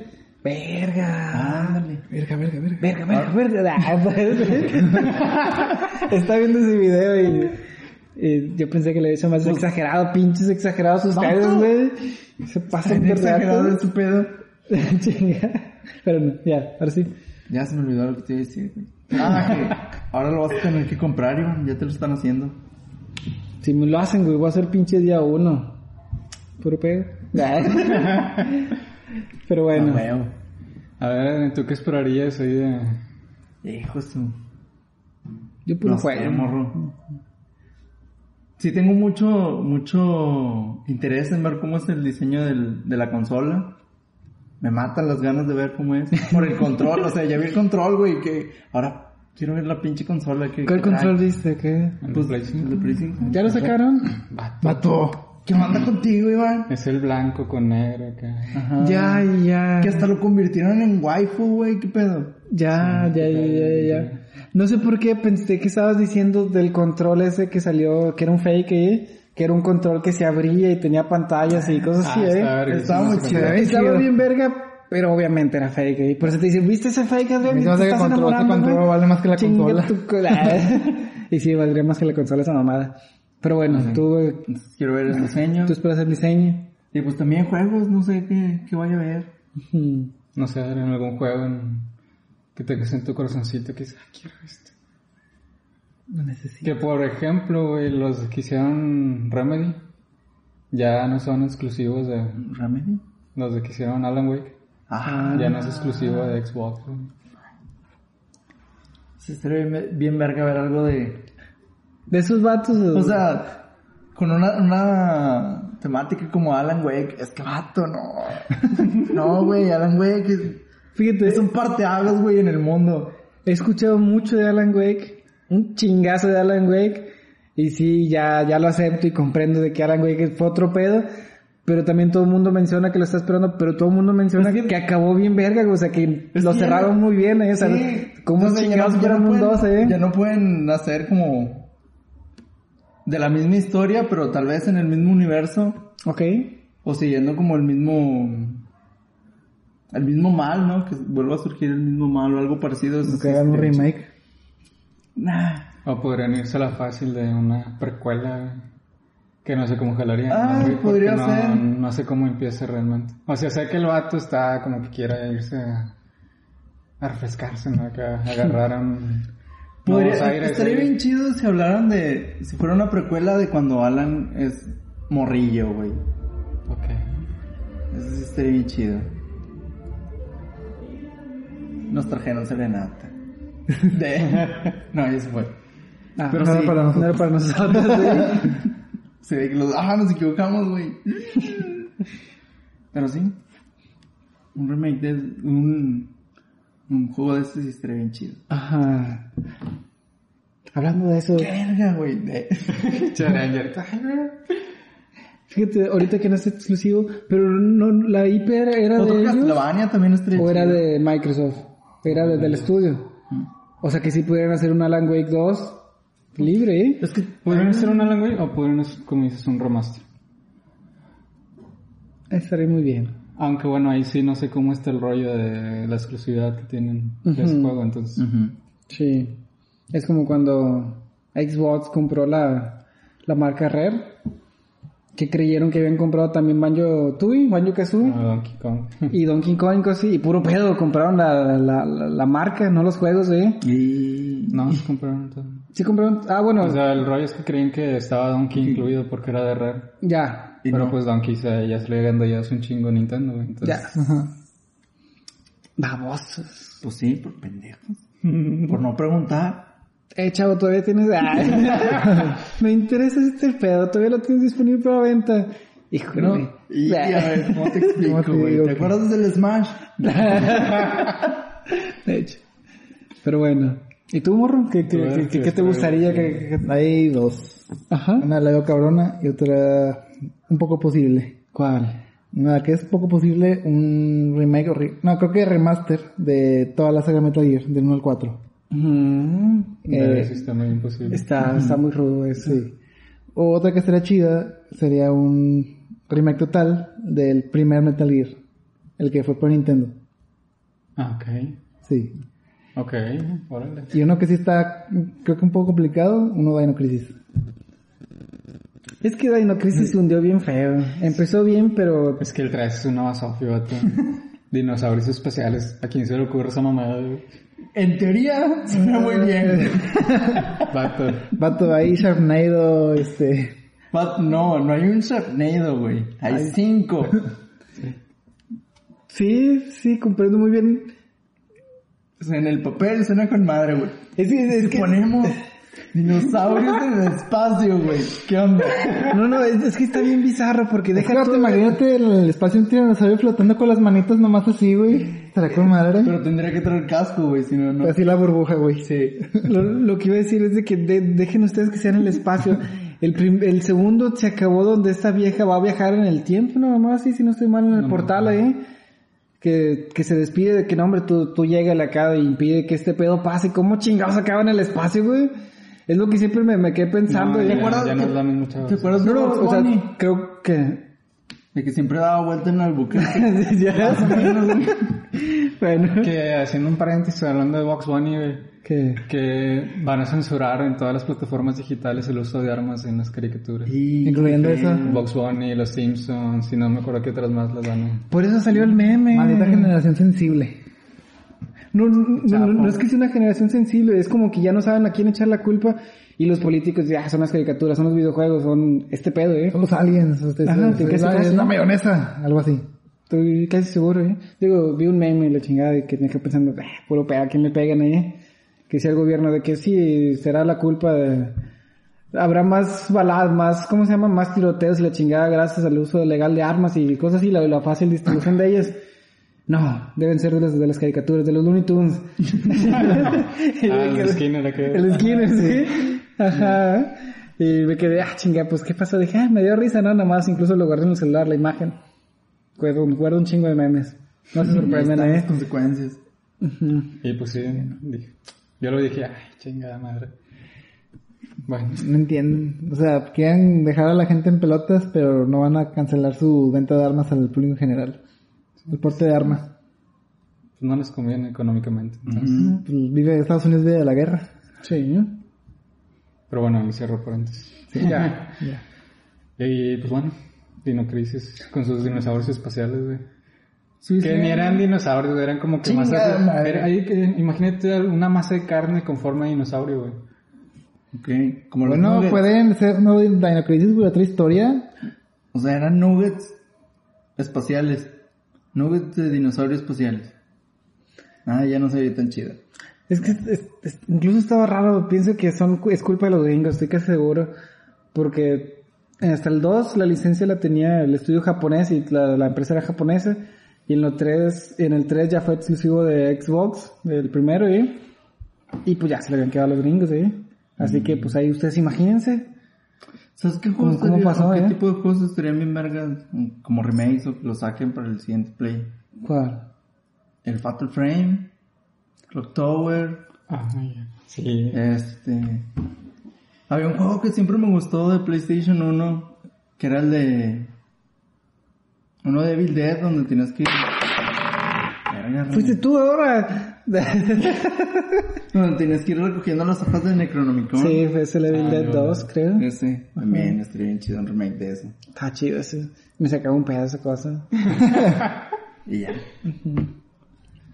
Speaker 1: Verga.
Speaker 2: Ándale.
Speaker 3: Verga, verga, verga.
Speaker 1: Verga, verga, verga. Ah, pues. Está viendo ese video y, y yo pensé que le había hecho más exagerado, pinches exagerados ustedes, güey. Se pasan de
Speaker 2: exagerado
Speaker 1: rato.
Speaker 2: ese pedo.
Speaker 1: Chinga. Pero no, ya, ahora sí.
Speaker 2: Ya se me olvidó lo que te iba a decir, güey. Ah, que ahora lo vas a tener que comprar, Iván. Ya te lo están haciendo.
Speaker 1: Si me lo hacen, güey, voy a ser pinche día uno. Puro pedo. Pero bueno.
Speaker 4: A ver, ¿tú qué esperarías ahí de...?
Speaker 2: Hijo su...
Speaker 1: Yo puro
Speaker 2: No sé,
Speaker 1: juego.
Speaker 2: morro. Sí tengo mucho, mucho interés en ver cómo es el diseño del, de la consola. Me matan las ganas de ver cómo es. Por el control, o sea, ya vi el control, güey, que ahora quiero ver la pinche consola que...
Speaker 1: ¿Cuál
Speaker 2: que
Speaker 1: control
Speaker 2: trae.
Speaker 1: viste? ¿Qué?
Speaker 2: Pues,
Speaker 4: Play cinco?
Speaker 2: el de Play cinco.
Speaker 1: ¿Ya lo sacaron?
Speaker 3: Mató.
Speaker 2: ¿Qué manda contigo, Iván?
Speaker 4: Es el blanco con negro acá.
Speaker 2: Ajá.
Speaker 1: Ya, ya.
Speaker 2: Que hasta lo convirtieron en waifu, güey, qué pedo.
Speaker 1: Ya, ya, ya, ya, ya. No sé por qué pensé que estabas diciendo del control ese que salió, que era un fake, ¿eh? Que era un control que se abría y tenía pantallas y cosas así,
Speaker 4: Ah,
Speaker 1: ¿eh?
Speaker 4: está verga,
Speaker 2: Estaba muy
Speaker 4: no sé
Speaker 2: chido.
Speaker 4: cómo-
Speaker 1: Estaba bien verga, pero obviamente era fake, ¿eh? Por eso te dicen, ¿viste ese fake, Adrián?
Speaker 3: me que control, ese
Speaker 1: enamorando,
Speaker 3: control vale más que la
Speaker 1: Chinga
Speaker 3: consola.
Speaker 1: y sí, valdría más que la consola esa mamada. Pero bueno, tú, eh,
Speaker 2: quiero ver el diseño.
Speaker 1: tú esperas el diseño.
Speaker 2: Y pues también juegos, no sé qué, qué vaya a ver.
Speaker 4: No sé, en algún juego en- que te en tu corazoncito que dices, ah, quiero esto.
Speaker 3: No necesito.
Speaker 4: Que por ejemplo, güey, los que hicieron Remedy ya no son exclusivos de
Speaker 2: ¿Remedy?
Speaker 4: los de que hicieron Alan Wake.
Speaker 2: Ah,
Speaker 4: Ya no es exclusivo de Xbox. güey.
Speaker 2: se estaría bien, bien verga ver algo de...
Speaker 1: De esos vatos.
Speaker 2: O sea, con una, una temática como Alan Wake, es que vato, no. no, güey, Alan Wake es,
Speaker 1: fíjate,
Speaker 2: es un parteaguas, güey, en el mundo.
Speaker 1: He escuchado mucho de Alan Wake, un chingazo de Alan Wake, y sí, ya, ya lo acepto y comprendo de que Alan Wake fue otro pedo, pero también todo el mundo menciona que lo está esperando, pero todo el mundo menciona
Speaker 2: Es que-
Speaker 1: que, acabó bien verga, o sea que lo cerraron muy bien, ¿eh? O sea,
Speaker 2: Sí.
Speaker 1: ¿cómo
Speaker 2: Entonces, ya
Speaker 1: chingados
Speaker 2: no- ya
Speaker 1: fueron
Speaker 2: no
Speaker 1: un
Speaker 2: pueden-
Speaker 1: 2, eh?
Speaker 2: Ya no pueden hacer como de la misma historia, pero tal vez en el mismo universo,
Speaker 1: Ok.
Speaker 2: o siguiendo como el mismo... El mismo mal, ¿no? Que vuelva a surgir el mismo mal o algo parecido.
Speaker 3: Que hagan un remake.
Speaker 2: Nah.
Speaker 4: O podrían irse a la fácil de una precuela que no sé cómo jalaría.
Speaker 2: Ah,
Speaker 4: ¿no,
Speaker 2: podría
Speaker 4: no,
Speaker 2: ser.
Speaker 4: No sé cómo empieza realmente. O sea, sé que el vato está como que quiere irse a, a refrescarse, ¿no? Que a agarrar un...
Speaker 2: Podría-
Speaker 4: aires,
Speaker 2: estaría bien chido si hablaran de... Si fuera una precuela de cuando Alan es morrillo, güey.
Speaker 4: Ok.
Speaker 2: Eso sí estaría bien chido. Nos trajeron serenata. De... no, ya se fue.
Speaker 1: Ah,
Speaker 2: Pero
Speaker 1: no,
Speaker 2: sí.
Speaker 1: era para nosotros. no era para nosotros, sí.
Speaker 2: Se ve que los... Ah, nos equivocamos, güey. Pero sí. Un remake de... Un... Un juego de este sí estaría bien chido.
Speaker 1: Ajá. Hablando de eso,
Speaker 2: ¡Qué verga, güey! De...
Speaker 1: Fíjate, ahorita que no es exclusivo, pero no, la IP era, era
Speaker 2: Otro
Speaker 1: de ellos.
Speaker 2: Castlevania también estaría
Speaker 1: ¿O era de Microsoft? Era de- del estudio. O sea que sí pudieran hacer un Alan Wake 2 libre, ¿eh?
Speaker 2: Es que...
Speaker 4: ¿Podrían hacer un Alan Wake o podrían hacer, como dices, un remaster?
Speaker 1: Estaría muy bien.
Speaker 4: Aunque bueno, ahí sí no sé cómo está el rollo de la exclusividad que tienen de ese juego, entonces...
Speaker 1: Sí. Es como cuando Xbox compró la, la marca Rare. Que creyeron que habían comprado también Banjo Tooie, Banjo Kazooie.
Speaker 4: Ah, Donkey Kong.
Speaker 1: Y Donkey Kong, así. Y puro pedo, compraron la, la, la, la marca, no los juegos, ¿eh?
Speaker 2: Y...
Speaker 4: no, compraron todo.
Speaker 1: Sí compraron... Ah, bueno,
Speaker 4: O sea, el rollo es que creían que estaba Donkey incluido porque era de Rare.
Speaker 1: ya.
Speaker 2: Y
Speaker 4: Pero
Speaker 2: no.
Speaker 4: pues Donkey se, ya se le ganando ya es un chingo Nintendo, güey. Entonces,
Speaker 1: Ya.
Speaker 3: Ajá.
Speaker 1: Babosos.
Speaker 2: Pues sí, por pendejos. por no preguntar.
Speaker 1: Eh, chavo, todavía tienes... Ah. Me interesa este pedo, todavía lo tienes disponible para venta. Híjole.
Speaker 2: ¿No? Y a ver, ¿cómo te explico,
Speaker 3: ¿Cómo te digo
Speaker 2: ¿Te acuerdas del Smash?
Speaker 1: De hecho. Pero bueno. ¿Y tú, morro? ¿Qué, qué,
Speaker 4: ver,
Speaker 1: qué- qué-
Speaker 4: ¿qué
Speaker 1: qué te gustaría que, que-
Speaker 3: Hay dos.
Speaker 1: Ajá.
Speaker 3: Una la veo cabrona y otra un poco posible.
Speaker 1: ¿Cuál?
Speaker 3: Una que es poco posible, un remake o re- no, creo que remaster de toda la saga Metal Gear, del 1 al 4.
Speaker 1: Mm,
Speaker 4: eh,
Speaker 1: eh,
Speaker 4: está muy imposible.
Speaker 1: está, está muy rudo eso.
Speaker 3: Sí. O otra que estaría chida sería un remake total del primer Metal Gear, el que fue por Nintendo.
Speaker 4: Ah, ok.
Speaker 3: Sí.
Speaker 4: Ok, órale.
Speaker 3: Y uno que sí está, creo que un poco complicado, uno Dino Crisis.
Speaker 1: Es que Dino Crisis se hundió bien feo. Empezó bien, pero
Speaker 4: Es que el 3 es una basofia, vato. Dinosaurios especiales. ¿A quién se le ocurre esa mamada?
Speaker 2: En teoría, suena muy bien.
Speaker 4: Vato.
Speaker 3: Vato ahí, Sharknado, este...
Speaker 2: But no, no hay un Sharknado, güey. Hay cinco.
Speaker 1: sí, sí, comprendo muy bien.
Speaker 2: O sea, en el papel suena con madre, güey.
Speaker 1: Es que, es
Speaker 2: Si
Speaker 1: que-
Speaker 2: ponemos dinosaurios en el espacio, güey. ¿Qué onda?
Speaker 1: no, no, es, es que está bien bizarro porque deja
Speaker 3: Déjate,
Speaker 1: todo-
Speaker 3: imagínate en el espacio un tiranosaurio flotando con las manitas nomás así, güey. Estará con madre.
Speaker 2: Pero tendría que traer casco, güey, si no, no.
Speaker 3: Así la burbuja, güey.
Speaker 2: Sí.
Speaker 1: Lo, lo que iba a decir es de que de- dejen ustedes que sea en el espacio. El, prim- el segundo se acabó donde esta vieja va a viajar en el tiempo, no más así, si no estoy mal en el portal ahí. Que, que se despide de que no, hombre, tú, tú llega acá y impide que este pedo pase. ¿Cómo chingados acaba en el espacio, güey? Es lo que siempre me, me quedé pensando.
Speaker 4: No, ya,
Speaker 2: acuerdas
Speaker 4: ya no es la misma chava.
Speaker 2: ¿Te acuerdas
Speaker 1: No,
Speaker 2: de
Speaker 1: no,
Speaker 2: Bugs
Speaker 1: o sea, creo que...
Speaker 2: De que siempre daba vuelta en Albuquerque.
Speaker 1: Ya. bueno,
Speaker 4: Que haciendo un paréntesis hablando de Box Bunny, güey.
Speaker 1: que...
Speaker 4: Que van a censurar en todas las plataformas digitales el uso de armas en las caricaturas.
Speaker 3: Incluyendo esa.
Speaker 4: Box Bunny, Los Simpsons, y no me acuerdo qué otras más las dan.
Speaker 1: Por eso salió el meme.
Speaker 3: Maldita generación sensible.
Speaker 1: No, no, no, no, no es que sea una generación sensible, es como que ya no saben a quién echar la culpa y los políticos ya son las caricaturas, son los videojuegos, son este pedo, ¿eh?
Speaker 3: Son los aliens. este,
Speaker 1: Ajá,
Speaker 3: es,
Speaker 1: ¿te
Speaker 3: es
Speaker 1: crees
Speaker 3: la,
Speaker 1: que
Speaker 3: es
Speaker 1: sí?
Speaker 3: la mayonesa, algo así.
Speaker 1: Estoy casi seguro, ¿eh? Digo, vi un meme y la chingada y que me quedé pensando, eh, puro pega, ¿quién le pegan, eh? Que sea el gobierno de que sí, será la culpa de... Habrá más baladas, más, ¿cómo se llama? Más tiroteos y la chingada gracias al uso legal de armas y cosas así, la, la fácil distribución de ellas. No, deben ser de las, de las caricaturas, de los Looney Tunes.
Speaker 4: Ah, el Skinner, aquel.
Speaker 1: El Skinner, sí. Ajá. Y me quedé, ah, chinga, pues qué pasó. Dije, ah, me dio risa, no, nada más. Incluso lo guardé en el celular, la imagen. Guardo, guardo un chingo de memes. No se
Speaker 2: Ahí
Speaker 1: sorprenden, eh.
Speaker 2: consecuencias.
Speaker 4: Y pues sí, dije- yo lo dije, ay, chingada madre. Bueno,
Speaker 3: No entienden. O sea, quieren dejar a la gente en pelotas, pero no van a cancelar su venta de armas al público en general. El porte de armas.
Speaker 4: pues no les conviene económicamente. entonces.
Speaker 3: Pues vive Estados Unidos vive de la guerra.
Speaker 1: Sí, ¿no?
Speaker 4: Pero bueno, ahí cierro paréntesis.
Speaker 1: Ya.
Speaker 4: Y pues bueno, Dino Crisis con sus dinosaurios espaciales, güey.
Speaker 2: Sí,
Speaker 4: Que
Speaker 2: sí.
Speaker 4: ni eran dinosaurios, eran como que
Speaker 2: Chingada
Speaker 4: masas.
Speaker 2: madre.
Speaker 4: era ahí que- imagínate una masa de carne con forma de dinosaurio, güey.
Speaker 2: Ok, como los
Speaker 3: Bueno,
Speaker 2: nuggets.
Speaker 3: pueden ser un nuevo Dino Crisis, güey, otra historia.
Speaker 2: O sea, eran nuggets espaciales. Nuggets de dinosaurios espaciales. Ah, ya no se ve tan chido.
Speaker 1: Es que es- es- incluso estaba raro. Pienso que son, es culpa de los gringos, estoy casi seguro. Porque hasta el 2 la licencia la tenía el estudio japonés y la, la empresa era japonesa. Y en, lo 3, en el 3 ya fue exclusivo de Xbox, del primero, ¿eh? Y pues ya se le habían quedado a los gringos, ¿eh? Así que pues ahí ustedes imagínense.
Speaker 2: ¿Sabes qué
Speaker 1: ¿Cómo-
Speaker 2: juegos
Speaker 1: cómo
Speaker 2: estaría-
Speaker 1: pasó,
Speaker 2: ¿Qué
Speaker 1: eh?
Speaker 2: tipo de juegos estarían bien vergas? Como remakes o que lo saquen para el siguiente play.
Speaker 1: ¿Cuál?
Speaker 2: El Fatal Frame. Clock Tower.
Speaker 4: Ah, ya. Sí.
Speaker 2: Este. Había un juego que siempre me gustó de PlayStation 1. Que era el de. Uno de Evil Dead donde tenías que ir. Verga,
Speaker 1: Fuiste tú ahora.
Speaker 2: Donde tenías que ir recogiendo las hojas de Necronomicon.
Speaker 1: sí, fue Evil
Speaker 4: Ah,
Speaker 1: Dead
Speaker 4: no.
Speaker 1: 2, creo.
Speaker 2: Ese. También estaría bien chido un remake de eso.
Speaker 1: Está chido ese. Me sacaba un pedazo de cosa.
Speaker 2: Y ya.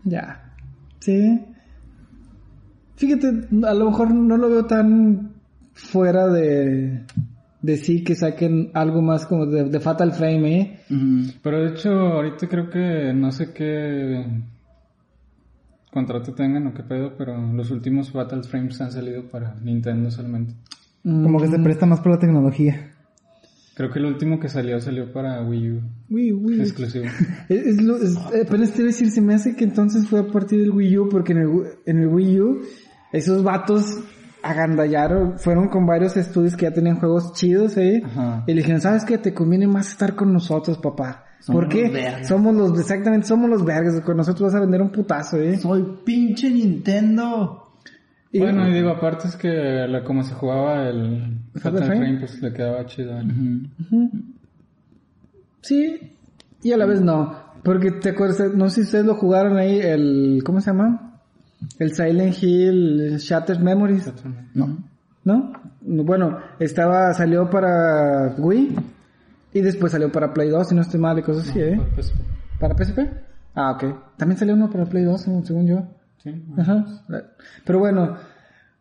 Speaker 1: Ya. Sí. Fíjate, a lo mejor no lo veo tan fuera de, de sí que saquen algo más como de, de Fatal Frame, ¿eh?
Speaker 4: Pero de hecho, ahorita creo que no sé qué contrato tengan o qué pedo, pero los últimos Battle Frames han salido para Nintendo solamente.
Speaker 3: Como que se presta más por la tecnología.
Speaker 4: Creo que el último que salió salió para Wii U,
Speaker 1: Uy, uy.
Speaker 4: exclusivo.
Speaker 1: Es, es lo, es- apenas te iba a decir, se me hace que entonces fue a partir del Wii U, porque en el, en el Wii U, esos vatos agandallaron, fueron con varios estudios que ya tenían juegos chidos, ¿eh?
Speaker 2: Ajá.
Speaker 1: Y le dijeron, ¿sabes qué? Te conviene más estar con nosotros, papá.
Speaker 2: Somos
Speaker 1: ¿Por qué?
Speaker 2: los.
Speaker 1: Somos los, exactamente, somos los vergas, con nosotros vas a vender un putazo, ¿eh?
Speaker 2: Soy pinche Nintendo.
Speaker 1: Y-
Speaker 4: bueno, y digo, aparte es que la, como se jugaba el
Speaker 1: Fatal Frame?
Speaker 4: Frame, pues le quedaba chido. ¿no?
Speaker 1: Sí, y a la vez no. Porque te acuerdas, no sé si ustedes lo jugaron ahí, el, ¿cómo se llama? El Silent Hill Shattered Memories.
Speaker 3: No.
Speaker 1: ¿No? Bueno, estaba, salió para Wii y después salió para Play 2, si no estoy mal y cosas así, ¿eh?
Speaker 4: Pues,
Speaker 1: ¿Para PSP? Ah, ok. También salió uno para Play 2, según, según yo.
Speaker 4: sí.
Speaker 1: Ajá. Pero bueno,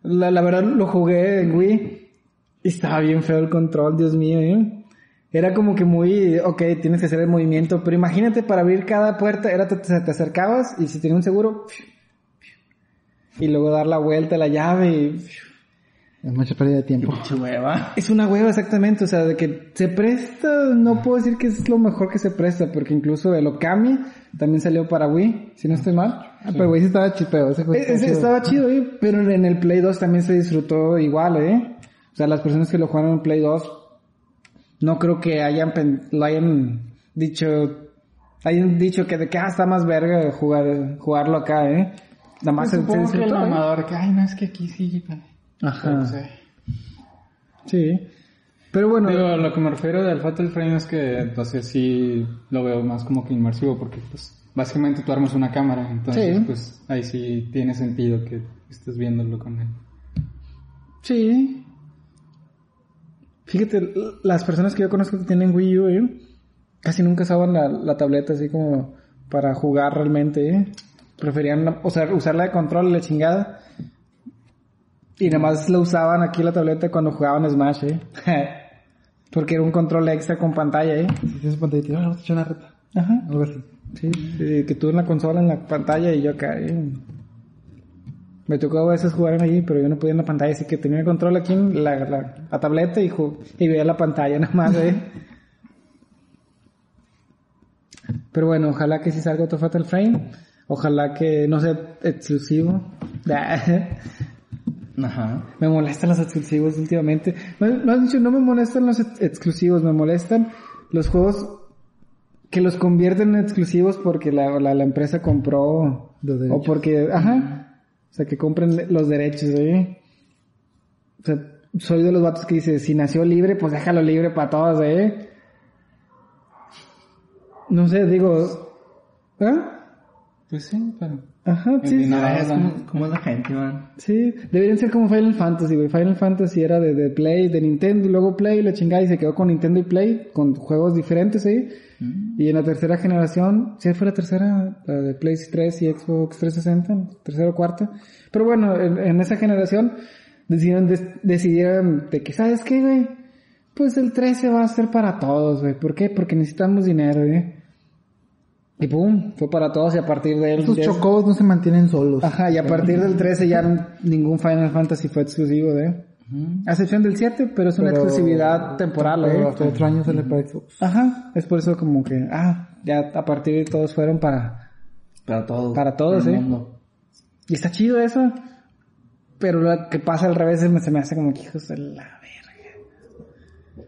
Speaker 1: la, la verdad lo jugué en Wii y estaba bien feo el control, Dios mío, ¿eh? Era como que muy, ok, tienes que hacer el movimiento, pero imagínate para abrir cada puerta, era te, te acercabas y si tenía un seguro, y luego dar la vuelta a la llave y...
Speaker 3: Es mucha pérdida de tiempo.
Speaker 2: Pinche hueva.
Speaker 1: Es una hueva exactamente, o sea, de que se presta, no puedo decir que es lo mejor que se presta, porque incluso el Okami también salió para Wii, si no estoy mal.
Speaker 3: Ah, pero güey, sí estaba chipeo. Ese juego
Speaker 1: ese
Speaker 3: estaba chido.
Speaker 1: estaba chido, ¿eh? pero en el Play 2 también se disfrutó igual, ¿eh? O sea, las personas que lo jugaron en Play 2, no creo que hayan lo hayan dicho, hayan dicho que de que ah, está más verga jugar, jugarlo acá, ¿eh? Nada más se
Speaker 4: Supongo que el
Speaker 1: ¿eh?
Speaker 4: mamador, que, ay, no, es que aquí sí.
Speaker 1: Ajá.
Speaker 4: No sé.
Speaker 1: Sí. Pero bueno,
Speaker 4: Digo, lo que me refiero del Fatal Frame es que, entonces sí lo veo más como que inmersivo, porque pues básicamente tú armas una cámara, entonces
Speaker 1: Sí.
Speaker 4: pues ahí sí tiene sentido que estés viéndolo con él.
Speaker 1: Sí. Fíjate, las personas que yo conozco que tienen Wii U, ¿eh? casi nunca usaban la, la tableta así como para jugar realmente, ¿eh? Preferían, sea, usarla de control y la chingada. Y nada más la usaban aquí la tableta cuando jugaban Smash, ¿eh? Porque era un control extra con pantalla, ¿eh?
Speaker 3: Sí, tiene su pantallita. Ah, vamos a echar una reta.
Speaker 1: Ajá.
Speaker 3: Algo así.
Speaker 1: Sí, que tuve en la consola en la pantalla y yo acá. eh. Me tocó a veces jugar allí, pero yo no podía en la pantalla, así que tenía el control aquí en la, la, la tableta y, y veía la pantalla nada más, eh. Pero bueno, ojalá que sí salga otro Fatal Frame. Ojalá que no sea exclusivo.
Speaker 2: Ajá.
Speaker 1: me molestan los exclusivos últimamente. No, dicho, no me molestan los ex- exclusivos, me molestan los juegos que los convierten en exclusivos porque la, la, la empresa compró
Speaker 3: Los
Speaker 1: o porque, ajá, o sea que compren los derechos, ¿eh? O sea, soy de los vatos que dice, si nació libre, pues déjalo libre para todos, ¿eh? No sé, digo, ¿ah?
Speaker 4: Pues sí, pero...
Speaker 1: Ajá,
Speaker 4: El
Speaker 1: sí,
Speaker 4: dinero
Speaker 2: Ah, es como, la gente, man.
Speaker 1: Sí, deberían ser como Final Fantasy, güey. Final Fantasy era de, de Play, de Nintendo, y luego Play, y la chingada, y se quedó con Nintendo y Play, con juegos diferentes ahí. Y en la tercera generación, sí fue la tercera, la de Play 3 y Xbox 360, tercera o cuarta. Pero bueno, en, en esa generación decidieron, des- decidieron de que, ¿sabes qué, güey? Pues el 13 va a ser para todos, güey. ¿Por qué? Porque necesitamos dinero, güey. Y pum, fue para todos y a partir de él...
Speaker 3: Estos chocobos no se mantienen solos.
Speaker 1: Ajá, y a partir del 13 ya ningún Final Fantasy fue exclusivo de... A excepción del 7, pero es una
Speaker 3: Pero-
Speaker 1: exclusividad temporal,
Speaker 3: Pero
Speaker 1: ¿eh?
Speaker 3: hasta otro año sale para Xbox.
Speaker 1: Ajá, es por eso como que, ah, ya a partir de todos fueron para...
Speaker 2: Para todos.
Speaker 1: Para todos,
Speaker 2: el
Speaker 1: ¿eh?
Speaker 2: mundo.
Speaker 1: Y está chido eso, pero lo que pasa al revés se me, se me hace como que hijos de la verga.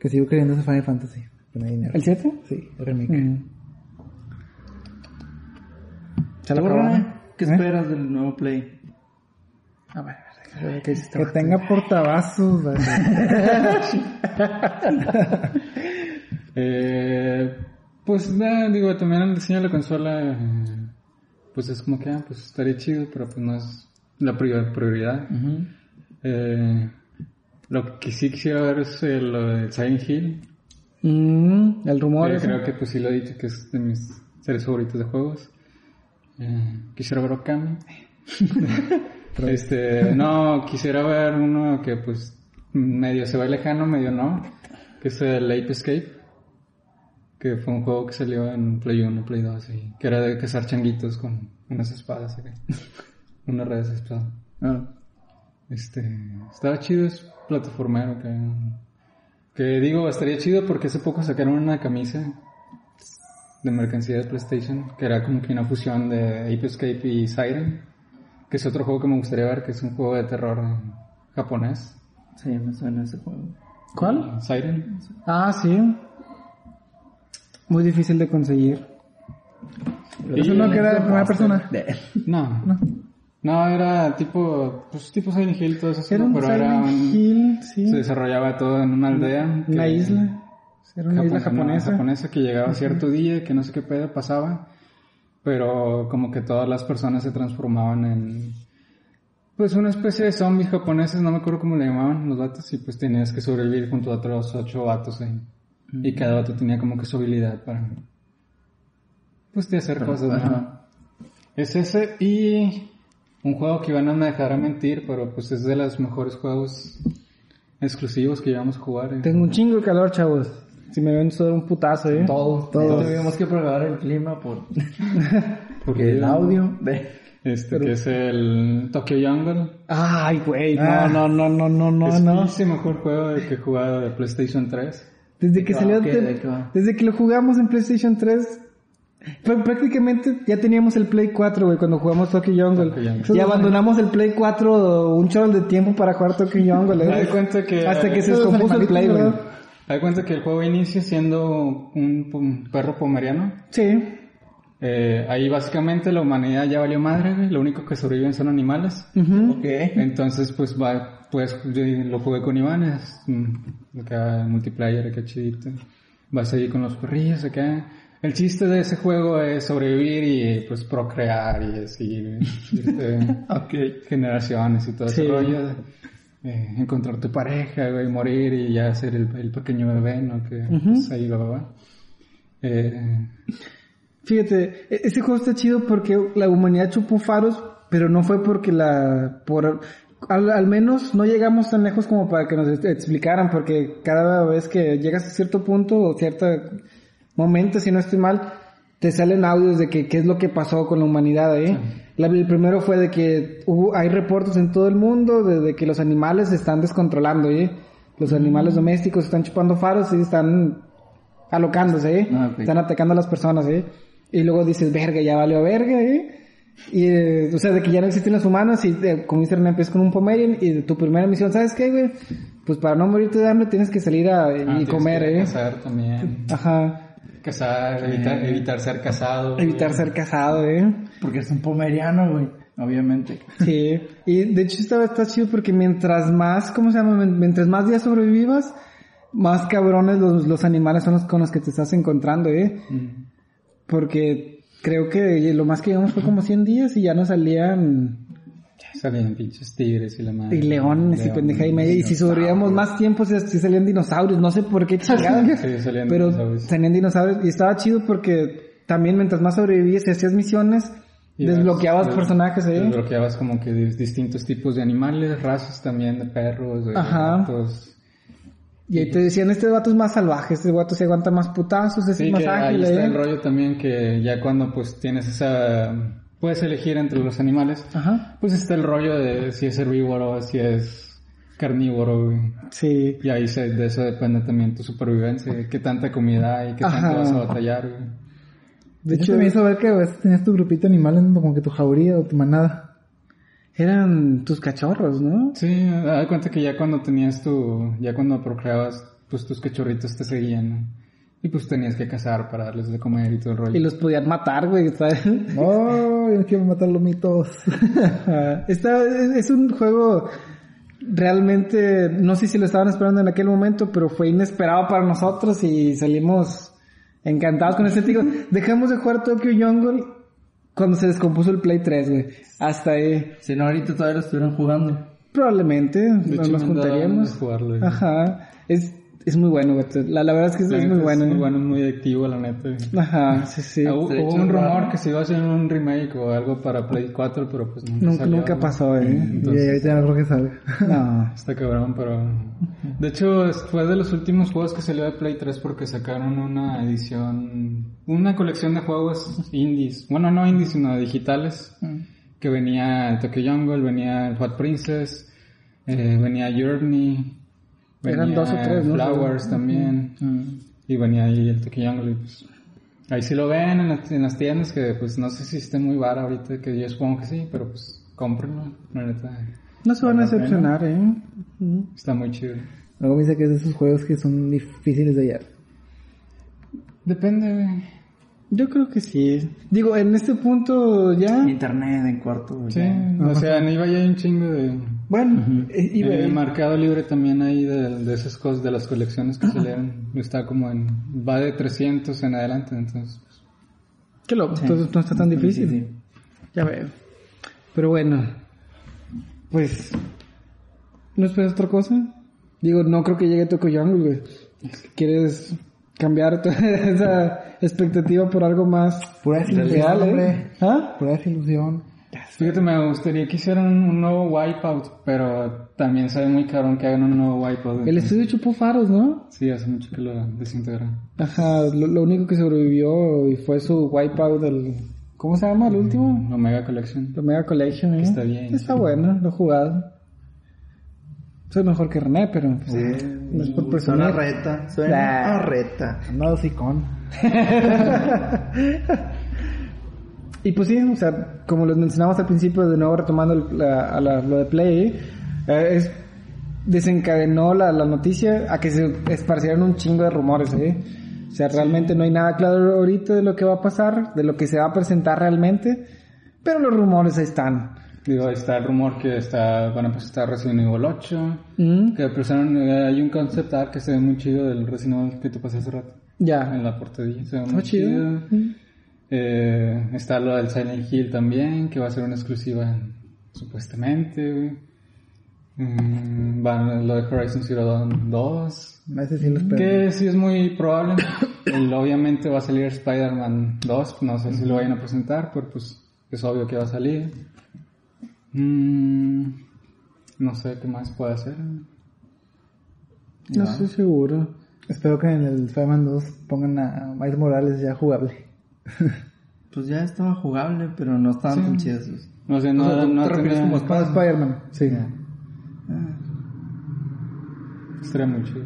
Speaker 3: Que sigo queriendo ese Final Fantasy. Con el dinero.
Speaker 1: ¿El 7?
Speaker 3: Sí, el remake.
Speaker 1: Mm. ¿Se.
Speaker 2: ¿Qué
Speaker 1: ¿Eh?
Speaker 2: esperas del nuevo Play?
Speaker 1: A ver, este
Speaker 3: Que
Speaker 1: vato.
Speaker 3: tenga portavasos.
Speaker 4: Eh, pues nada, digo, también el diseño de la consola, eh, pues es como que, ah, pues estaría chido, pero pues no es la prior- prioridad. Eh, lo que sí quisiera ver es el, lo de Silent Hill.
Speaker 1: Mm, el rumor
Speaker 4: que
Speaker 1: ese.
Speaker 4: creo que pues sí lo he dicho, que es de mis series favoritos de juegos. Eh, quisiera ver Okami. este, no, quisiera ver uno que pues medio se va lejano, medio no, que es el Ape Escape. Que fue un juego que salió en Play 1, Play 2, y que era de cazar changuitos con unas espadas acá. unas redes de espada.
Speaker 1: Ah.
Speaker 4: Este, estaba chido, es plataformero que, que digo, estaría chido porque hace poco sacaron una camisa de mercancía de PlayStation que era como que una fusión de Ape Escape y Siren, que es otro juego que me gustaría ver, que es un juego de terror japonés.
Speaker 2: Sí, me suena ese juego.
Speaker 1: ¿Cuál?
Speaker 4: Siren.
Speaker 1: Ah, sí. Muy difícil de conseguir.
Speaker 3: Eso no queda de primera persona.
Speaker 4: No. No, era tipo, pues tipo Silent Hill, todo eso,
Speaker 1: Era
Speaker 4: ¿no?
Speaker 1: un
Speaker 4: pero era
Speaker 1: Silent
Speaker 4: un-
Speaker 1: Hill, sí.
Speaker 4: se desarrollaba todo en una aldea.
Speaker 1: Una
Speaker 4: que-
Speaker 1: isla. Era una isla
Speaker 4: Japón- no,
Speaker 1: japonesa.
Speaker 4: japonesa que llegaba cierto día, que no sé qué pedo pasaba, pero como que todas las personas se transformaban en, pues una especie de zombies japoneses, no me acuerdo cómo le llamaban los vatos, y pues tenías que sobrevivir junto a otros ocho vatos ahí. Y cada vato tenía como que su habilidad para, pues de hacer cosas, ¿no? Es ese y un juego que Iván no me dejará mentir, pero pues es de los mejores juegos exclusivos que llevamos a jugar. eh.
Speaker 1: Tengo un chingo de calor, chavos. Si me ven solo un putazo, ¿eh?
Speaker 2: Todos,
Speaker 3: Todos.
Speaker 2: Tuvimos que probar el clima por
Speaker 4: Porque
Speaker 2: el audio de...
Speaker 4: Este que es el Tokyo Jungle.
Speaker 1: Ay, güey,
Speaker 3: Ah.
Speaker 1: no, no, no, no, no,
Speaker 4: es
Speaker 1: no.
Speaker 4: el mejor juego de que he jugado de PlayStation 3.
Speaker 1: Desde que salió, desde que lo jugamos en PlayStation 3, pr- prácticamente ya teníamos el Play 4, güey, cuando jugamos Tokyo Jungle.
Speaker 4: Tokyo Jungle.
Speaker 1: Y abandonamos el Play 4 un chorro de tiempo para jugar Tokyo Jungle. ¿eh?
Speaker 4: Cuenta que-
Speaker 1: Hasta que se descompuso el Play, güey.
Speaker 4: Hay cuenta que el juego inicia siendo un, perro pomeriano.
Speaker 1: Sí.
Speaker 4: Eh, ahí básicamente la humanidad ya valió madre, güey. Lo único que sobreviven son animales.
Speaker 1: Ujú.
Speaker 2: Ok.
Speaker 4: Entonces, pues, va, pues, yo lo jugué con Iván, es mm, acá multiplayer, acá chidito. Vas ahí con los perrillos acá. El chiste de ese juego es sobrevivir y, pues, procrear y así, irte
Speaker 2: Ok.
Speaker 4: generaciones y todo
Speaker 1: Sí.
Speaker 4: ese rollo. Eh, encontrar tu pareja, güey, morir y ya ser el, el pequeño bebé, ¿no? Que, pues, ahí va, va. Eh,
Speaker 1: Fíjate, e- ese juego está chido porque la humanidad chupó faros, pero no fue porque la... por al, al menos no llegamos tan lejos como para que nos explicaran, porque cada vez que llegas a cierto punto o cierto momento, si no estoy mal, te salen audios de que qué es lo que pasó con la humanidad, ¿eh? La- el primero fue de que hubo, hay reportes en todo el mundo de, de que los animales se están descontrolando, ¿eh? Los animales domésticos están chupando faros y están alocándose, ¿eh?
Speaker 2: Ah.
Speaker 1: Están atacando a las personas, ¿eh? Y luego dices, verga, ya valió verga, ¿eh? Y, eh, o sea, de que ya no existen los humanos y eh, empiezas con un Pomerian y de tu primera misión, ¿sabes qué, güey? Pues para no morirte de hambre tienes que salir a,
Speaker 4: ah,
Speaker 1: y comer,
Speaker 4: que
Speaker 1: ¿eh?
Speaker 4: Cazar también.
Speaker 1: Ajá.
Speaker 4: Cazar, evitar, evitar ser casado. güey.
Speaker 1: Evitar ser casado, ¿eh?
Speaker 2: Porque es un pomeriano, güey. Obviamente.
Speaker 1: Sí. Y de hecho está, está chido porque mientras más, ¿cómo se llama? Mientras más días sobrevivas, más cabrones los, los animales son los con los que te estás encontrando, ¿eh?
Speaker 4: Mm.
Speaker 1: Porque creo que lo más que llevamos fue como 100 días y ya nos salían
Speaker 4: Salían pinches tigres y la madre.
Speaker 1: y leones y
Speaker 4: León,
Speaker 1: pendeja y media. Y si sobrevivíamos más tiempo, sí salían dinosaurios. No sé por qué chingados.
Speaker 4: Sí, salían
Speaker 1: pero
Speaker 4: dinosaurios.
Speaker 1: salían dinosaurios. Y estaba chido porque también mientras más sobrevivías y hacías misiones,
Speaker 4: Y
Speaker 1: desbloqueabas
Speaker 4: des-
Speaker 1: personajes, ¿eh?
Speaker 4: Desbloqueabas como que dis- distintos tipos de animales, razas también de perros, de
Speaker 1: Ajá.
Speaker 4: gatos.
Speaker 1: Y ahí te decían, este vato es más salvaje, este vato se aguanta más putazos, este
Speaker 4: Sí,
Speaker 1: es más
Speaker 4: que ahí
Speaker 1: ágil,
Speaker 4: está
Speaker 1: ¿eh?
Speaker 4: el rollo también que ya cuando pues tienes esa... Puedes elegir entre los animales.
Speaker 1: Ajá.
Speaker 4: Pues está el rollo de si es herbívoro, si es carnívoro. güey.
Speaker 1: Sí.
Speaker 4: Y ahí se- de eso depende también tu supervivencia, qué tanta comida hay, qué
Speaker 1: Ajá.
Speaker 4: tanto vas a batallar. güey.
Speaker 1: De hecho,
Speaker 3: me hizo ver que a veces tenías tu grupito de animales como que tu jauría o tu manada.
Speaker 1: eran tus cachorros, ¿no?
Speaker 4: Sí, da cuenta que ya cuando tenías tu, ya cuando procreabas, pues tus cachorritos te seguían, ¿no? Y pues tenías que cazar para darles de comer y todo el rollo.
Speaker 1: Y los podían matar, güey. ¿sabes?
Speaker 3: Oh, yo no quiero matar los mitos.
Speaker 1: Está, es es un juego realmente, no sé si lo estaban esperando en aquel momento, pero fue inesperado para nosotros y salimos encantados con ese tío. Dejamos de jugar Tokyo Jungle cuando se descompuso el Play 3, güey. Hasta ahí.
Speaker 2: Si no, ahorita todavía lo estuvieran jugando.
Speaker 1: Probablemente
Speaker 4: De
Speaker 1: no
Speaker 4: hecho,
Speaker 1: nos juntaríamos.
Speaker 4: jugarlo, güey.
Speaker 1: Ajá. Es, es muy bueno, güey. La, la verdad es que es,
Speaker 4: La
Speaker 1: es
Speaker 4: neta
Speaker 1: muy bueno.
Speaker 4: Es muy
Speaker 1: ¿eh?
Speaker 4: bueno, es muy adictivo, la neta. güey.
Speaker 1: Ajá, sí, sí.
Speaker 4: Ah, Hubo,
Speaker 2: hecho,
Speaker 4: un
Speaker 2: raro.
Speaker 4: rumor que se iba a hacer un remake o algo para Play 4, pero pues nunca
Speaker 1: Nunca,
Speaker 4: salió,
Speaker 1: nunca pasó, eh.
Speaker 3: y
Speaker 4: Entonces,
Speaker 3: ahorita ya no creo que salga.
Speaker 1: No.
Speaker 4: Está cabrón, pero... De hecho, fue de los últimos juegos que salió de Play 3 porque sacaron una edición... Una colección de juegos indies. Bueno, no indies, sino digitales. Que venía Tokyo Jungle, venía Fat Princess, eh, venía Journey...
Speaker 1: Eran dos o tres, ¿no?
Speaker 4: Flowers también. Y venía ahí el Tokyo Jungle y pues... Ahí sí lo ven en las, en las tiendas que pues no sé si esté muy bar ahorita, que yo supongo que sí, pero pues cómprenlo, la neta.
Speaker 1: No se van a decepcionar, eh.
Speaker 4: Está muy chido.
Speaker 3: Luego me dice que es de esos juegos que son difíciles de hallar.
Speaker 4: Depende, güey.
Speaker 1: Yo creo que sí. Digo, en este punto ya...
Speaker 2: Internet en cuarto, güey.
Speaker 4: Sí, o sea, en eBay hay un chingo de...
Speaker 1: Bueno, eh, iba-
Speaker 4: En Mercado Libre también hay de, de esas cosas, de las colecciones que salieron. Está como en... Va de 300 en adelante, entonces...
Speaker 1: que lo, entonces no está tan difícil.
Speaker 2: Sí, sí.
Speaker 1: Ya veo. Pero bueno, pues... ¿No esperas otra cosa? Digo, no creo que llegue Tokyo Jungle, güey. ¿Quieres cambiar toda esa expectativa por algo más
Speaker 3: Pura
Speaker 1: real, eh?
Speaker 3: hombre.
Speaker 1: ¿Ah?
Speaker 3: Pura desilusión.
Speaker 4: Fíjate, me gustaría que hicieran un nuevo Wipeout, pero también sabe muy cabrón que hagan un nuevo Wipeout.
Speaker 1: El estudio chupó faros, ¿no?
Speaker 4: Sí, hace mucho que lo desintegraron.
Speaker 1: Ajá, lo, lo único que sobrevivió y fue su wipeout del... ¿Cómo se llama el último?
Speaker 4: Omega Collection.
Speaker 1: La Mega Collection, ¿eh?
Speaker 4: Está bien,
Speaker 1: Está
Speaker 4: sí.
Speaker 1: bueno, lo he jugado. Soy mejor que René, pero pues, no es por
Speaker 2: Suena
Speaker 1: presumir.
Speaker 2: reta. Suena
Speaker 1: Ah.
Speaker 2: a reta.
Speaker 3: Anda hocicón.
Speaker 1: Y pues sí, o sea, como les mencionamos al principio, de nuevo retomando la- a la- lo de Play, eh, es, desencadenó la, la noticia a que se esparcieran un chingo de rumores, ¿eh? O sea, realmente no hay nada claro ahorita de lo que va a pasar, de lo que se va a presentar realmente, pero los rumores ahí están.
Speaker 4: Digo, está el rumor que está, van a presentar Resident Evil 8.
Speaker 1: ¿Mm?
Speaker 4: Que presentaron, eh, hay un concept art que se ve muy chido del Resident Evil que te pasé hace rato.
Speaker 1: Ya.
Speaker 4: En la portadilla. Se ve
Speaker 1: Está
Speaker 4: muy
Speaker 1: chido.
Speaker 4: chido. Eh, está lo del Silent Hill también, que va a ser una exclusiva supuestamente, güey. Mm, van lo de Horizon Zero Dawn 2.
Speaker 3: Ese sí lo.
Speaker 4: Que sí es muy probable. El- obviamente va a salir Spider-Man 2. No sé si lo vayan a presentar, pero pues es obvio que va a salir. Mm, no sé qué más puede hacer.
Speaker 1: No estoy seguro.
Speaker 3: Espero que en el Spider-Man 2 pongan a Miles Morales ya jugable.
Speaker 2: Pues ya estaba jugable, pero no estaban tan chidos. güey.
Speaker 4: No sé, no,
Speaker 2: O sea, ¿tú
Speaker 4: no
Speaker 2: te refieres
Speaker 4: tenía-
Speaker 2: como
Speaker 3: Para Spider-Man, sí.
Speaker 4: Estaría muy chido.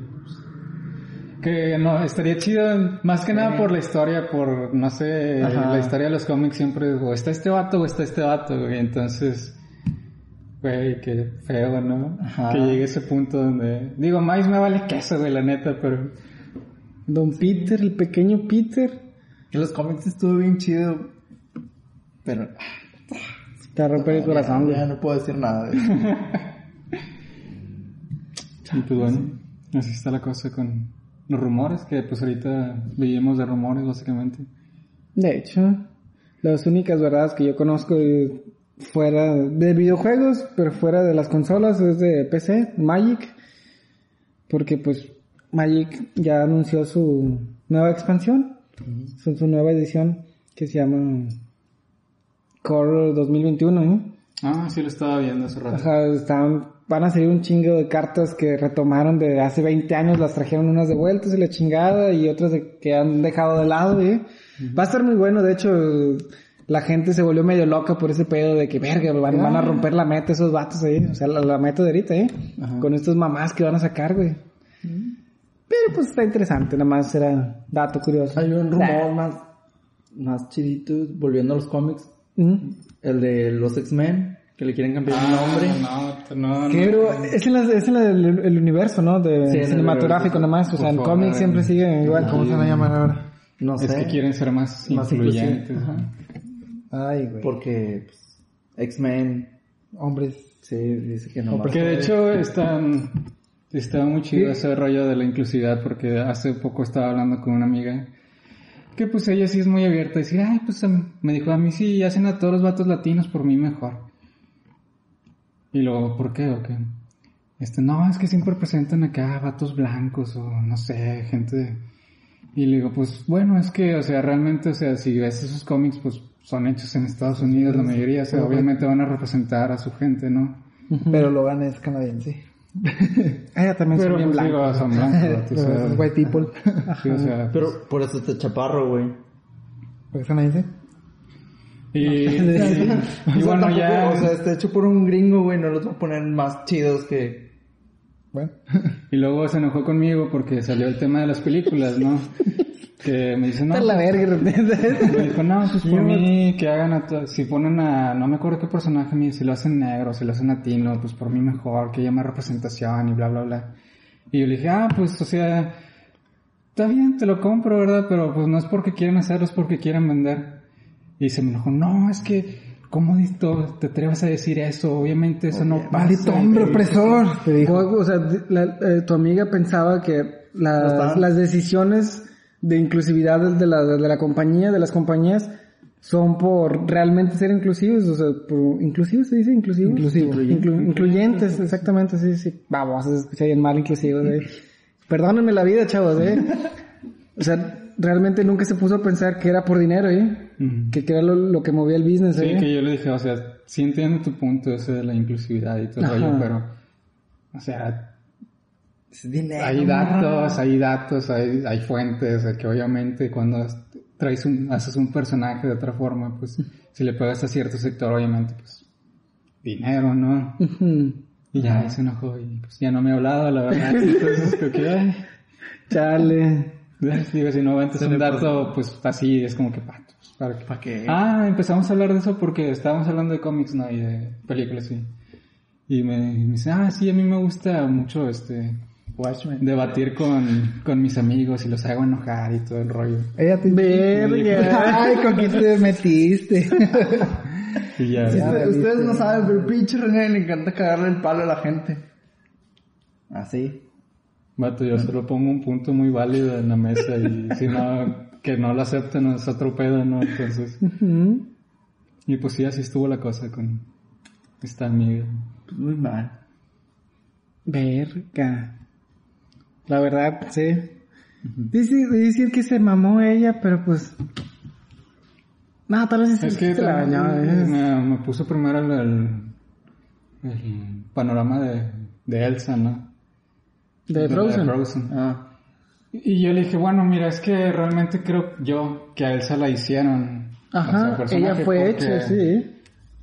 Speaker 4: Que no, estaría chido más que nada por la historia, por, no sé,
Speaker 2: Ajá.
Speaker 4: la historia de los cómics siempre, o está este vato o está este vato, güey. Entonces, güey, qué feo, ¿no?
Speaker 2: Ajá.
Speaker 4: Que llegue ese punto donde, digo, más me vale queso, güey, la neta, pero
Speaker 1: Don Peter, el pequeño Peter,
Speaker 2: Que los cómics estuvo bien chido. Pero
Speaker 1: te rompe el corazón, güey.
Speaker 2: ya no puedo decir nada de eso.
Speaker 4: Y pues bueno, así está la cosa con los rumores, que pues ahorita vivimos de rumores básicamente.
Speaker 1: De hecho, las únicas verdades que yo conozco fuera de videojuegos, pero fuera de las consolas es de PC, Magic. Porque pues Magic ya anunció su nueva expansión, su, su nueva edición que se llama Core 2021, ¿no?
Speaker 4: Ah, sí lo estaba viendo hace rato.
Speaker 1: Ajá, están, van a salir un chingo de cartas que retomaron de hace 20 años, las trajeron unas de vueltas y la chingada y otras de- que han dejado de lado, ¿eh? Va a estar muy bueno, de hecho, la gente se volvió medio loca por ese pedo de que, verga, van, van a romper la meta esos vatos ahí, o sea, la, la meta de ahorita, ¿eh? Con estos mamás que van a sacar, güey. Pero pues está interesante, nada más era dato curioso.
Speaker 2: Hay un rumor más, más chidito, volviendo a los cómics.
Speaker 1: ¿Mm?
Speaker 2: El de los X-Men, que le quieren cambiar el nombre.
Speaker 4: No, no, no.
Speaker 1: Pero es en, la- es en la del el universo, ¿no? De
Speaker 2: Sí, el
Speaker 1: cinematográfico nada más, o sea, en
Speaker 4: favor,
Speaker 1: cómics
Speaker 4: eh.
Speaker 1: siempre sigue igual.
Speaker 3: ¿Cómo se van a llamar ahora?
Speaker 2: No sé.
Speaker 4: Es que quieren ser más,
Speaker 2: Más
Speaker 4: influyentes.
Speaker 2: inclusive,
Speaker 4: ajá.
Speaker 3: Ay, güey.
Speaker 2: Porque pues, X-Men,
Speaker 3: Hombres.
Speaker 2: sí, dice que no.
Speaker 4: Porque de hecho está, está muy chido ese rollo de la inclusividad porque hace poco estaba hablando con una amiga que pues ella sí es muy abierta decir, ay, pues me dijo a mí sí, hacen a todos los vatos latinos por mí mejor. Y luego, ¿por qué o qué? Este, no, es que siempre presentan acá vatos blancos o no sé, gente... Y le digo, pues bueno, es que, o sea, realmente, o sea, si ves esos cómics, pues son hechos en Estados Unidos, la mayoría, o sea, obviamente van a representar a su gente, ¿no?
Speaker 3: Pero Logan es canadiense.
Speaker 1: Ah, también
Speaker 4: Pero
Speaker 1: son bien
Speaker 4: pues,
Speaker 1: blancos.
Speaker 4: son blancos, o
Speaker 3: white people.
Speaker 4: sí, o sea,
Speaker 2: Pero por eso está chaparro, güey.
Speaker 3: ¿Por qué es canadiense?
Speaker 4: y, y,
Speaker 2: O sea,
Speaker 4: bueno, ya,
Speaker 2: O sea, está hecho por un gringo, güey. No los va a poner más chidos que.
Speaker 3: Bueno.
Speaker 4: y luego se enojó conmigo porque salió el tema de las películas, ¿no? Que me dice, no,
Speaker 1: Está la verga.
Speaker 4: me dijo, no, pues por mí que hagan a to- si ponen a, no me acuerdo qué personaje, me si lo hacen negro, si lo hacen latino, pues por mí mejor, que haya más representación y bla, bla, bla. Y yo le dije, ah, pues, o sea, está bien, te lo compro, ¿verdad? Pero pues no es porque quieran hacerlo, es porque quieren vender. Y se me enojó, no, es que, ¿cómo dito te atreves a decir eso? Obviamente eso no pasa.
Speaker 3: Maldito hombre opresor. Te dijo.
Speaker 1: O, o sea, la- eh, tu amiga pensaba que las decisiones de inclusividad de la, de la compañía, de las compañías, son por realmente ser inclusivos, o sea, por, inclusivos se dice inclusivos.
Speaker 3: Inclusivo.
Speaker 1: Inclu- incluyentes, exactamente, sí, sí. Vamos, se escucha bien mal inclusivos, eh. Perdónenme la vida, chavos, eh. O sea, realmente nunca se puso a pensar que era por dinero, eh.
Speaker 4: Ujú.
Speaker 1: Que, que era lo, lo que movía el business,
Speaker 4: Sí,
Speaker 1: eh.
Speaker 4: que yo le dije, o sea, sí entiendo tu punto ese de la inclusividad y todo el rollo, pero, o sea,
Speaker 2: Es dinero.
Speaker 4: hay datos, hay datos, hay, hay fuentes, que obviamente cuando traes un, haces un personaje de otra forma, pues, si le pegas a cierto sector, obviamente, pues, dinero, ¿no?
Speaker 1: Ujú.
Speaker 4: Y ya se enojó y pues ya no me ha hablado, la verdad. Entonces, creo que,
Speaker 1: Chale.
Speaker 4: Digo, si no ventas un dato, pues así, es como que, pa, pues, ¿para qué?
Speaker 2: ¿Para qué?
Speaker 4: Ah, empezamos a hablar de eso porque estábamos hablando de cómics, ¿no? Y de películas, sí. Y me, me dice, ah, sí, a mí me gusta mucho, este,
Speaker 2: Watchmen.
Speaker 4: debatir con, con mis amigos y los hago enojar y todo el rollo.
Speaker 3: Ella te
Speaker 1: Verga.
Speaker 3: Ay, ¿con quién te metiste?
Speaker 4: Y ya,
Speaker 3: Ya.
Speaker 2: Ustedes, ustedes no saben, pero pinche René le encanta cagarle el palo a la gente. Así.
Speaker 4: Vato, yo solo pongo un punto muy válido en la mesa y si no, que no lo acepten es otro pedo, ¿no? Entonces, y pues sí, así estuvo la cosa con esta amiga.
Speaker 2: Pues muy mal.
Speaker 1: Verga. La verdad, sí. Dice, decir que se mamó ella, pero pues... No, tal vez
Speaker 4: Es que
Speaker 1: se la. ¿eh?
Speaker 4: me, me puso primero el, el- el panorama de, de Elsa, ¿no?
Speaker 1: De Frozen.
Speaker 2: Ah.
Speaker 4: Y yo le dije, bueno, mira, es que realmente creo yo que a Elsa la hicieron.
Speaker 1: Ajá,
Speaker 4: o sea,
Speaker 1: ella fue
Speaker 4: porque-
Speaker 1: hecha, sí.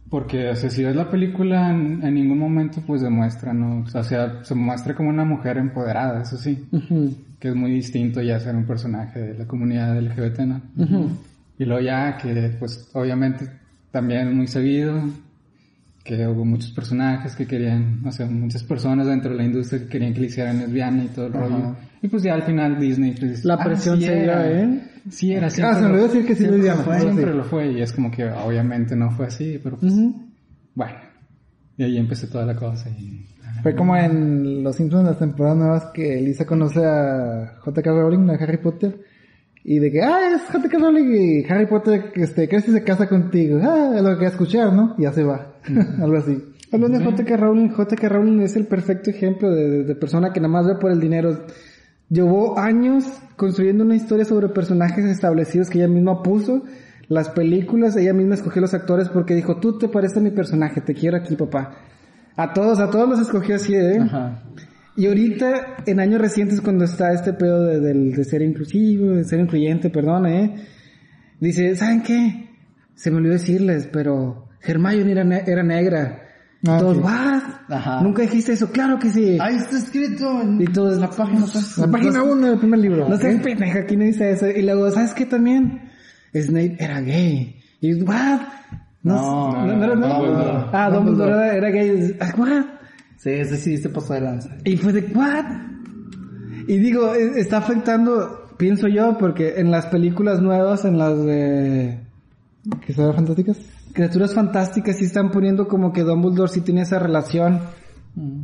Speaker 4: Porque, o sea, si ves la película, en, en ningún momento pues demuestra, ¿no? O sea, se muestra como una mujer empoderada, eso sí.
Speaker 1: Ujú.
Speaker 4: Que es muy distinto ya ser un personaje de la comunidad LGBT, ¿no?
Speaker 1: Ujú.
Speaker 4: Y luego ya que, pues, obviamente también muy seguido, que hubo muchos personajes que querían, o sea, muchas personas dentro de la industria que querían que le hicieran lesbiana y todo el rollo. Y pues ya al final Disney pues,
Speaker 1: La
Speaker 4: ah,
Speaker 1: presión
Speaker 4: sí
Speaker 1: se
Speaker 4: era.
Speaker 1: ¿eh?
Speaker 4: Sí era,
Speaker 3: Ah,
Speaker 4: siempre
Speaker 3: se me decir que sí
Speaker 4: siempre fue,
Speaker 3: Ah,
Speaker 4: siempre lo fue y es como que obviamente no fue así, pero pues, bueno. Y ahí empezó toda la cosa y...
Speaker 3: Fue como en Los Simpsons, las temporadas nuevas, que Lisa conoce a J.K. Rowling, a Harry Potter. Y de que, ah, es J.K. Rowling y Harry Potter, este, crees que se casa contigo. Ah, es lo que escuchar, ¿no? Y ya se va. Algo así.
Speaker 1: Hablando de J.K. Rowling, J.K. Rowling es el perfecto ejemplo de, de- de persona que nada más ve por el dinero. Llevó años construyendo una historia sobre personajes establecidos que ella misma puso. Las películas, ella misma escogió los actores porque dijo, tú te pareces a mi personaje, te quiero aquí, papá. A todos, a todos los escogió así, ¿eh?
Speaker 2: Ajá.
Speaker 1: Y ahorita, en años recientes, cuando está este pedo de, del- de ser inclusivo, de ser incluyente, perdón, ¿eh? Dice, ¿saben qué? Se me olvidó decirles, pero Hermione era, ne- era negra.
Speaker 3: Ah,
Speaker 1: todos,
Speaker 3: sí.
Speaker 1: ¿what?
Speaker 2: Ajá.
Speaker 1: Nunca dijiste eso, claro que sí.
Speaker 2: Ahí está escrito en
Speaker 1: Y todos,
Speaker 2: la página. pues.
Speaker 3: La página 1 del primer libro.
Speaker 1: No
Speaker 3: ¿ok?
Speaker 1: seas pendeja, aquí no dice eso. Y luego, ¿sabes qué también? Snape era gay. Y, ¿what?
Speaker 2: No,
Speaker 1: no, no, no, no.
Speaker 4: Dumbledore.
Speaker 1: Ah, Dumbledore era, era gay. Ah, ¿What?
Speaker 2: Sí, ese sí se pasó de lanza.
Speaker 1: Y fue de, ¿what? Y digo, eh, está afectando, pienso yo, porque en las películas nuevas, en las de
Speaker 3: ¿Que son fantásticas?
Speaker 1: criaturas fantásticas, sí están poniendo como que Dumbledore sí tiene esa relación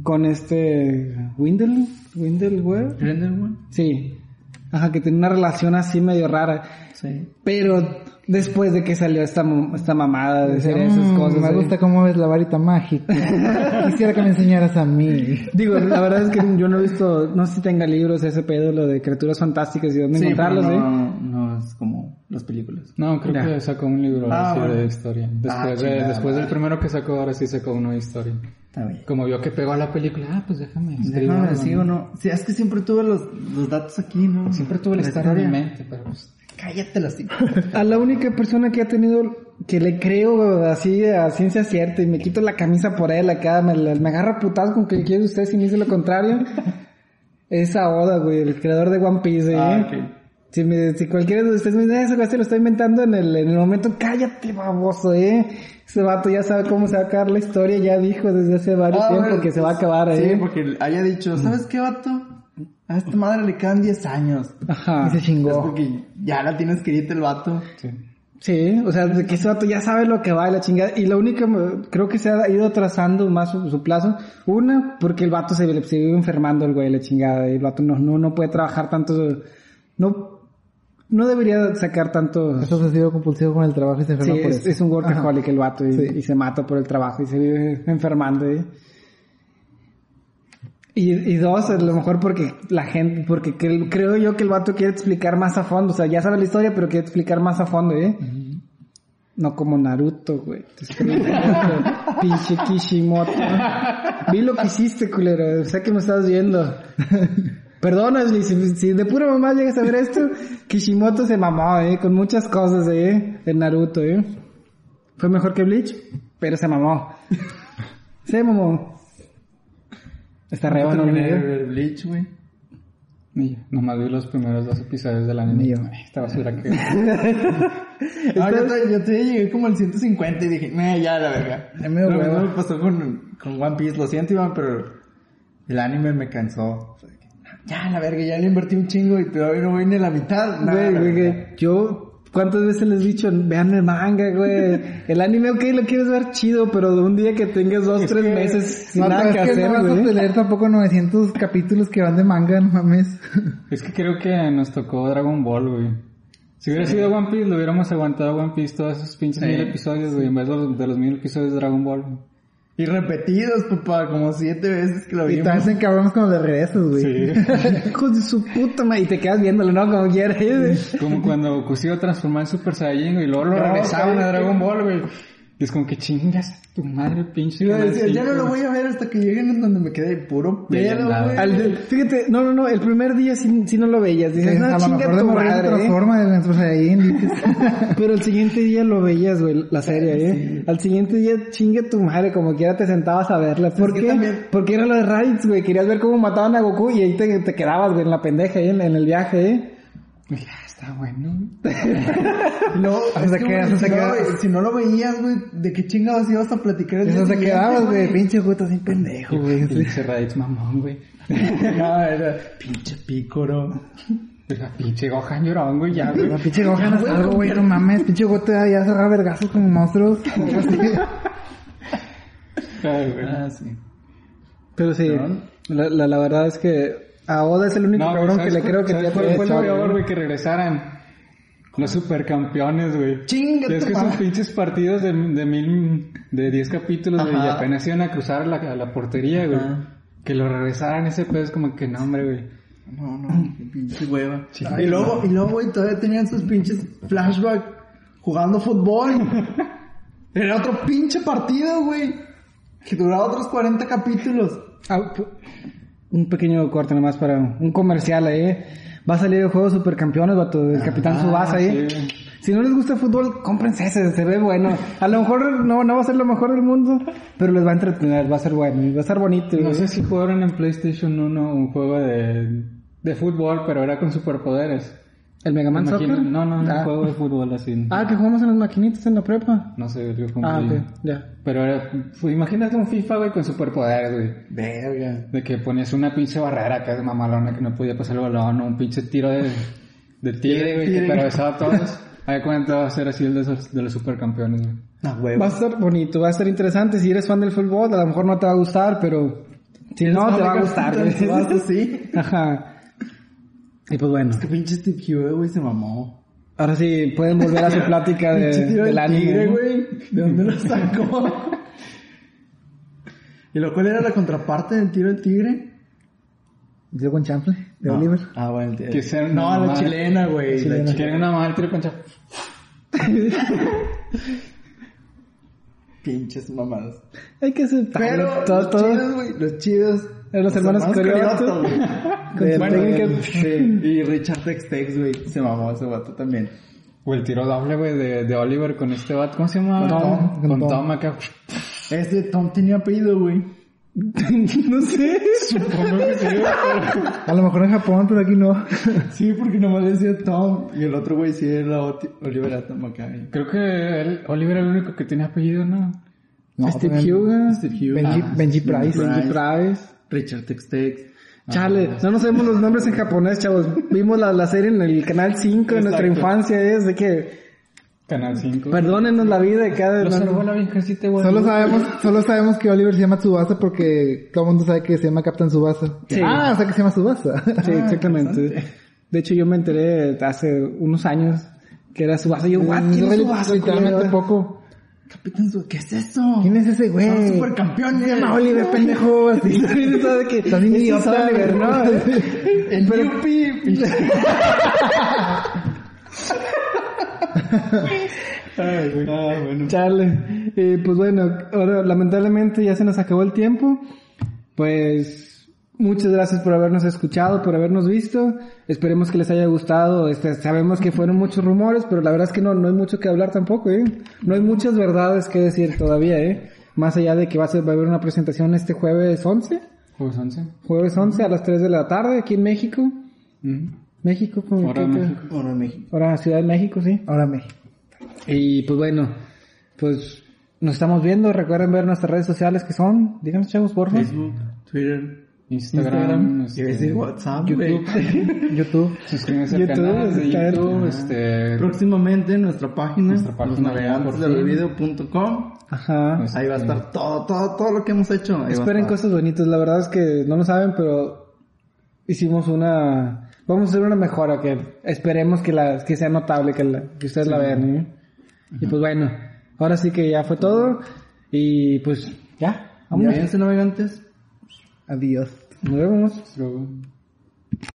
Speaker 1: con este Windle, Windle,
Speaker 2: Grindelwald.
Speaker 1: Sí. Ajá, que tiene una relación así medio rara.
Speaker 2: Sí.
Speaker 1: Pero después de que salió esta, esta mamada de hacer esas
Speaker 3: Mm,
Speaker 1: cosas.
Speaker 3: Me
Speaker 1: ¿eh?
Speaker 3: gusta cómo ves la varita mágica. Quisiera que me enseñaras a mí.
Speaker 1: Digo, la verdad es que yo no he visto, no sé si tenga libros ese pedo, lo de criaturas fantásticas y dónde
Speaker 2: Sí, pero
Speaker 1: encontrarlos, ¿eh?
Speaker 2: no, no es como las películas.
Speaker 4: No, creo
Speaker 1: Ya.
Speaker 4: que sacó un libro
Speaker 2: Ah,
Speaker 4: así
Speaker 2: bueno.
Speaker 4: de historia. Después,
Speaker 2: Ah,
Speaker 4: de-
Speaker 2: chingada
Speaker 4: después del primero que sacó, ahora sí sacó uno de historia.
Speaker 2: Está bien.
Speaker 4: Como vio que pegó a la película, ah, pues déjame.
Speaker 2: Déjame
Speaker 4: ¿no?
Speaker 2: o no. Sí, es que siempre tuve los, los datos aquí, ¿no?
Speaker 4: Siempre tuve la historia en mi mente, pero pues...
Speaker 2: Cállate la cinco.
Speaker 1: A la única persona que ha tenido, que le creo así a ciencia cierta y me quito la camisa por él acá, me, me agarra putazo con que quiere usted si me dice lo contrario, es a Oda, güey, el creador de One Piece, ¿eh?
Speaker 2: Ah, ok.
Speaker 1: Si, me, si cualquiera de ustedes me dice, "Ah, güey se lo está inventando en el, en el momento, cállate, baboso, eh. Ese vato ya sabe cómo se va a acabar la historia, ya dijo desde hace varios
Speaker 2: Ah,
Speaker 1: tiempos
Speaker 2: bueno,
Speaker 1: que se va a acabar,
Speaker 2: Sí,
Speaker 1: eh.
Speaker 2: porque haya dicho, ¿sabes qué, vato? A esta madre le quedan 10 años.
Speaker 1: Ajá.
Speaker 3: Y se
Speaker 2: Es
Speaker 3: chingó.
Speaker 2: porque ya la tienes escrita el vato.
Speaker 4: Sí.
Speaker 1: Sí, o sea, de que ese vato ya sabe lo que va y la chingada. Y lo único, creo que se ha ido trazando más su, su plazo. Una, porque el vato se, se vive enfermando el güey, la chingada. Y el vato no, no, no puede trabajar tanto. No, no debería sacar tanto.
Speaker 3: Es obsesivo compulsivo con el trabajo y se enferma
Speaker 1: Sí,
Speaker 3: por
Speaker 1: es,
Speaker 3: eso.
Speaker 1: es un workaholic
Speaker 3: Ajá.
Speaker 1: el vato y,
Speaker 3: Sí.
Speaker 1: y se mata por el trabajo y se vive enfermando. ¿eh? Y, y dos, a lo mejor porque la gente, porque cre- creo yo que el vato quiere explicar más a fondo. O sea, ya sabe la historia, pero quiere explicar más a fondo, ¿eh? No como Naruto, güey. Pinche Kishimoto. Vi lo que hiciste, culero. Sé que me estás viendo. Perdona, si, si de pura mamá llegas a ver esto, Kishimoto se mamó, eh, con muchas cosas, eh, en Naruto, eh. Fue mejor que Bleach, pero se mamó. Se mamó. Está re bueno el video.
Speaker 2: Bleach, güey.
Speaker 4: Y nomás vi los primeros dos episodios del anime.
Speaker 3: Ni yo.
Speaker 4: Esta basura que...
Speaker 2: Ah, yo, te, yo te llegué como al 150 y dije, nah, ya la verga.
Speaker 3: Hueva.
Speaker 2: mismo me pasó con, con One Piece, lo siento Iván, pero el anime me cansó. Ya la verga, ya le invertí un chingo y todavía no voy ni a la mitad.
Speaker 1: Güey, yo, ¿cuántas veces les he dicho, vean el manga, güey? El anime, ok, lo quieres ver chido, pero de un día que tengas dos, tres meses sin
Speaker 3: No,
Speaker 1: nada que
Speaker 3: es que
Speaker 1: hacer,
Speaker 3: no vas a
Speaker 1: güey.
Speaker 3: leer tampoco 900 capítulos que van de manga, no mames.
Speaker 4: Es que creo que nos tocó Dragon Ball, güey. Si hubiera sido One Piece, lo hubiéramos aguantado One Piece todos esos pinches
Speaker 2: Sí.
Speaker 4: mil episodios, güey, en vez de los, de los mil episodios de Dragon Ball.
Speaker 2: Y repetidos, papá, como siete veces que lo
Speaker 3: Y
Speaker 2: vimos.
Speaker 3: también se encabronas cuando le regresas, güey.
Speaker 1: Hijos de su puta madre, y te quedas viéndolo, ¿no? Como quieres.
Speaker 4: Como cuando Goku se transformar en Super Saiyajin, güey, y luego lo
Speaker 2: No,
Speaker 4: regresaban a. Dragon Ball, güey. Y es como que chingas a tu madre, pinche.
Speaker 2: Yo decía, ya no lo
Speaker 4: cinco".
Speaker 2: voy a ver hasta que lleguen en donde me quede puro pedo, güey.
Speaker 1: De- fíjate, no, no, no, el primer día sí, sí no lo veías. Dices,
Speaker 3: Sí,
Speaker 1: no,
Speaker 3: a lo
Speaker 1: chinga
Speaker 3: mejor de
Speaker 1: tu madre, ¿eh?
Speaker 3: en nuestro Saiyajin, dices.
Speaker 1: Pero el siguiente día lo veías, güey, la serie, ¿eh? Al siguiente día, chinga tu madre, como quiera te sentabas a verla. ¿Por
Speaker 2: que
Speaker 1: qué?
Speaker 2: también-
Speaker 1: Porque era lo de Raditz, güey. Querías ver cómo mataban a Goku y ahí te, te quedabas, güey, en la pendeja, ¿eh? En, en el viaje, ¿eh?
Speaker 4: Ah, está bueno.
Speaker 2: No,
Speaker 3: se
Speaker 2: que, güey,
Speaker 3: se
Speaker 2: si, no,
Speaker 3: queda.
Speaker 2: lo- si no lo veías, güey, ¿de qué chingados ibas a platicar el
Speaker 3: Eso
Speaker 2: día
Speaker 3: se quedabas, güey. Pinche puto así pendejo, güey.
Speaker 4: Pinche Raditz mamón, güey.
Speaker 2: No, era pinche pícoro.
Speaker 4: Deja, pinche Gohan llorón, güey, ya, güey.
Speaker 3: La pinche Gohan es algo, güey, no mames. Pinche Goten ya agarra vergazos como monstruos.
Speaker 4: Ay, güey.
Speaker 2: Ah, sí.
Speaker 1: Pero sí, la, la, la verdad es que a Oda es el único
Speaker 4: No,
Speaker 1: cabrón que le
Speaker 4: ¿sabes
Speaker 1: creo que
Speaker 4: ¿sabes cuál fue lo peor,
Speaker 1: güey.
Speaker 4: que regresaran? Los supercampeones, güey.
Speaker 2: Chinga
Speaker 4: Es que son
Speaker 2: madre.
Speaker 4: pinches partidos de, de mil, de diez capítulos, güey, y apenas iban a cruzar la, a la portería, güey. Que lo regresaran ese pedo es como que no, hombre, güey.
Speaker 2: No, no, qué pinche hueva. y luego, y luego, güey, todavía tenían sus pinches flashbacks jugando fútbol. Era otro pinche partido, güey. Que duraba otros 40 capítulos.
Speaker 1: Ah, un pequeño corte nomás para un comercial ahí. Va a salir el juego Supercampeones, vato, el Capitán Subasa ahí.
Speaker 4: sí.
Speaker 1: Si no les gusta el fútbol, cómprense ese, se ve bueno. A lo mejor no, no va a ser lo mejor del mundo, pero les va a entretener, va a ser bueno va a estar bonito.
Speaker 4: No sé si jugaron en PlayStation 1 un juego de, de fútbol, pero era con superpoderes.
Speaker 1: ¿El Mega Man Soccer?
Speaker 4: No, no, un
Speaker 1: Ah.
Speaker 4: juego de fútbol así.
Speaker 1: Ah, que jugamos en las maquinitas en la prepa.
Speaker 4: No sé, yo como
Speaker 1: Ah, ok, ya.
Speaker 4: Pero era, fue- imagínate un FIFA, güey, con superpoderes, güey.
Speaker 2: Verga.
Speaker 4: De que ponías una pinche barrera que es mamalona que no podía pasar el balón, o un pinche tiro de, de tigre, güey, que atravesaba a todos. Ahí cuenta va a ser así el de, esos- de los supercampeones, güey.
Speaker 2: Una
Speaker 1: Va a estar bonito, va a estar interesante. Si eres fan del fútbol, a lo mejor no te va a gustar, pero si no, te va a gustar. güey.
Speaker 2: sí.
Speaker 1: Ajá. Y pues bueno,
Speaker 2: Que pinche Steve güey, se mamó.
Speaker 1: ahora sí pueden volver a su plática de,
Speaker 2: tiro
Speaker 1: del anime.
Speaker 2: güey. ¿De dónde lo sacó? ¿Y lo cual era la contraparte del tiro del tigre?
Speaker 3: Yo con chanfle, de
Speaker 2: No.
Speaker 3: Oliver.
Speaker 2: Ah, bueno. el-
Speaker 4: Que sea
Speaker 2: no, la chilena, güey. La
Speaker 3: Chilena.
Speaker 4: una madre tiro concha.
Speaker 2: Pinches mamadas.
Speaker 1: Hay que aceptarlo.
Speaker 2: Pero
Speaker 1: todo,
Speaker 2: los
Speaker 1: todo.
Speaker 2: chidos, güey, los chidos.
Speaker 1: Eran los hermanos Corioto. su
Speaker 2: Bueno, sí, y Richard Tex Tex, güey, se mamó ese vato también.
Speaker 4: O el tiro doble, güey, de, de Oliver con este vato. ¿Cómo se llama?
Speaker 3: Con Tom, con Tom.
Speaker 4: Tom acá.
Speaker 2: Este Tom tenía apellido, güey.
Speaker 1: no sé.
Speaker 4: Supongo que sí, pero-
Speaker 3: A lo mejor en Japón, pero aquí no.
Speaker 2: Sí, porque nomás decía Tom. Y el otro güey sí era Oliver Atom acá. güey.
Speaker 4: Creo que él- Oliver era el único que tenía apellido, ¿no?
Speaker 3: No,
Speaker 1: Steve Huga.
Speaker 2: Steve Hugh.
Speaker 3: Benji,
Speaker 2: Ah,
Speaker 3: Benji Price.
Speaker 2: Price.
Speaker 1: Benji Price.
Speaker 2: Richard Tex Tex.
Speaker 1: Chale, no nos sabemos los nombres en japonés, chavos. Vimos la, la serie en el canal 5 en nuestra
Speaker 4: Exacto.
Speaker 1: infancia, es de que
Speaker 4: Canal 5.
Speaker 1: perdónenos la vida de cada no,
Speaker 4: la
Speaker 3: Solo sabemos, solo sabemos que Oliver se llama Tsubasa porque todo el mundo sabe que se llama Captain Tsubasa.
Speaker 1: Sí.
Speaker 3: Ah, o sea que se llama Tsubasa.
Speaker 1: Sí, exactamente. De hecho, yo me enteré hace unos años que era Subasa. Y yo, what? ¿Quién es Tsubasa,
Speaker 3: Literalmente
Speaker 1: culero?
Speaker 3: poco.
Speaker 2: Capitán ¿qué es eso?
Speaker 3: ¿Quién es ese güey?
Speaker 2: Son supercampeones.
Speaker 3: Se llama Oliver, pendejo. Así.
Speaker 1: También sabe que
Speaker 3: Estás bien idiota,
Speaker 1: Oliver, ¿no?
Speaker 2: El
Speaker 1: Pero-
Speaker 2: Yupi.
Speaker 4: Ah, bueno.
Speaker 1: Charle. Eh, pues bueno, ahora lamentablemente ya se nos acabó el tiempo. Pues muchas gracias por habernos escuchado, por habernos visto. Esperemos que les haya gustado. Este, sabemos que fueron muchos rumores, pero la verdad es que no, no hay mucho que hablar tampoco, ¿eh? No hay muchas verdades que decir todavía, ¿eh? Más allá de que va a, ser- va a haber una presentación este jueves 11.
Speaker 4: Juegos 11.
Speaker 1: Jueves 11 a las 3 de la tarde aquí en México.
Speaker 4: Ujú.
Speaker 1: México, como
Speaker 4: Hora México.
Speaker 2: Bueno, México.
Speaker 1: Ahora Ciudad de México, sí.
Speaker 3: Ahora México.
Speaker 1: Y pues bueno, pues nos estamos viendo. Recuerden ver nuestras redes sociales que son, díganos chavos, por favor.
Speaker 2: Facebook, Twitter,
Speaker 4: Instagram,
Speaker 2: Instagram.
Speaker 4: este,
Speaker 2: decir WhatsApp, güey.
Speaker 3: YouTube.
Speaker 4: suscríbanse al
Speaker 1: YouTube,
Speaker 4: canal de YouTube, este,
Speaker 2: Próximamente en nuestra página,
Speaker 4: Nuestra página,
Speaker 2: losnavegantes.com.
Speaker 1: Ajá.
Speaker 4: Pues,
Speaker 2: Ahí va a estar todo, todo, todo lo que hemos hecho. Ahí
Speaker 1: Esperen cosas bonitas. La verdad es que no lo saben, pero hicimos una, vamos a hacer una mejora que esperemos que la, que sea notable, que, la, que ustedes la vean. ¿eh? Y pues bueno, ahora sí que ya fue todo. Y pues ya, vámonos.
Speaker 2: Váyanse navegantes.
Speaker 3: Adiós.
Speaker 1: Nos vemos.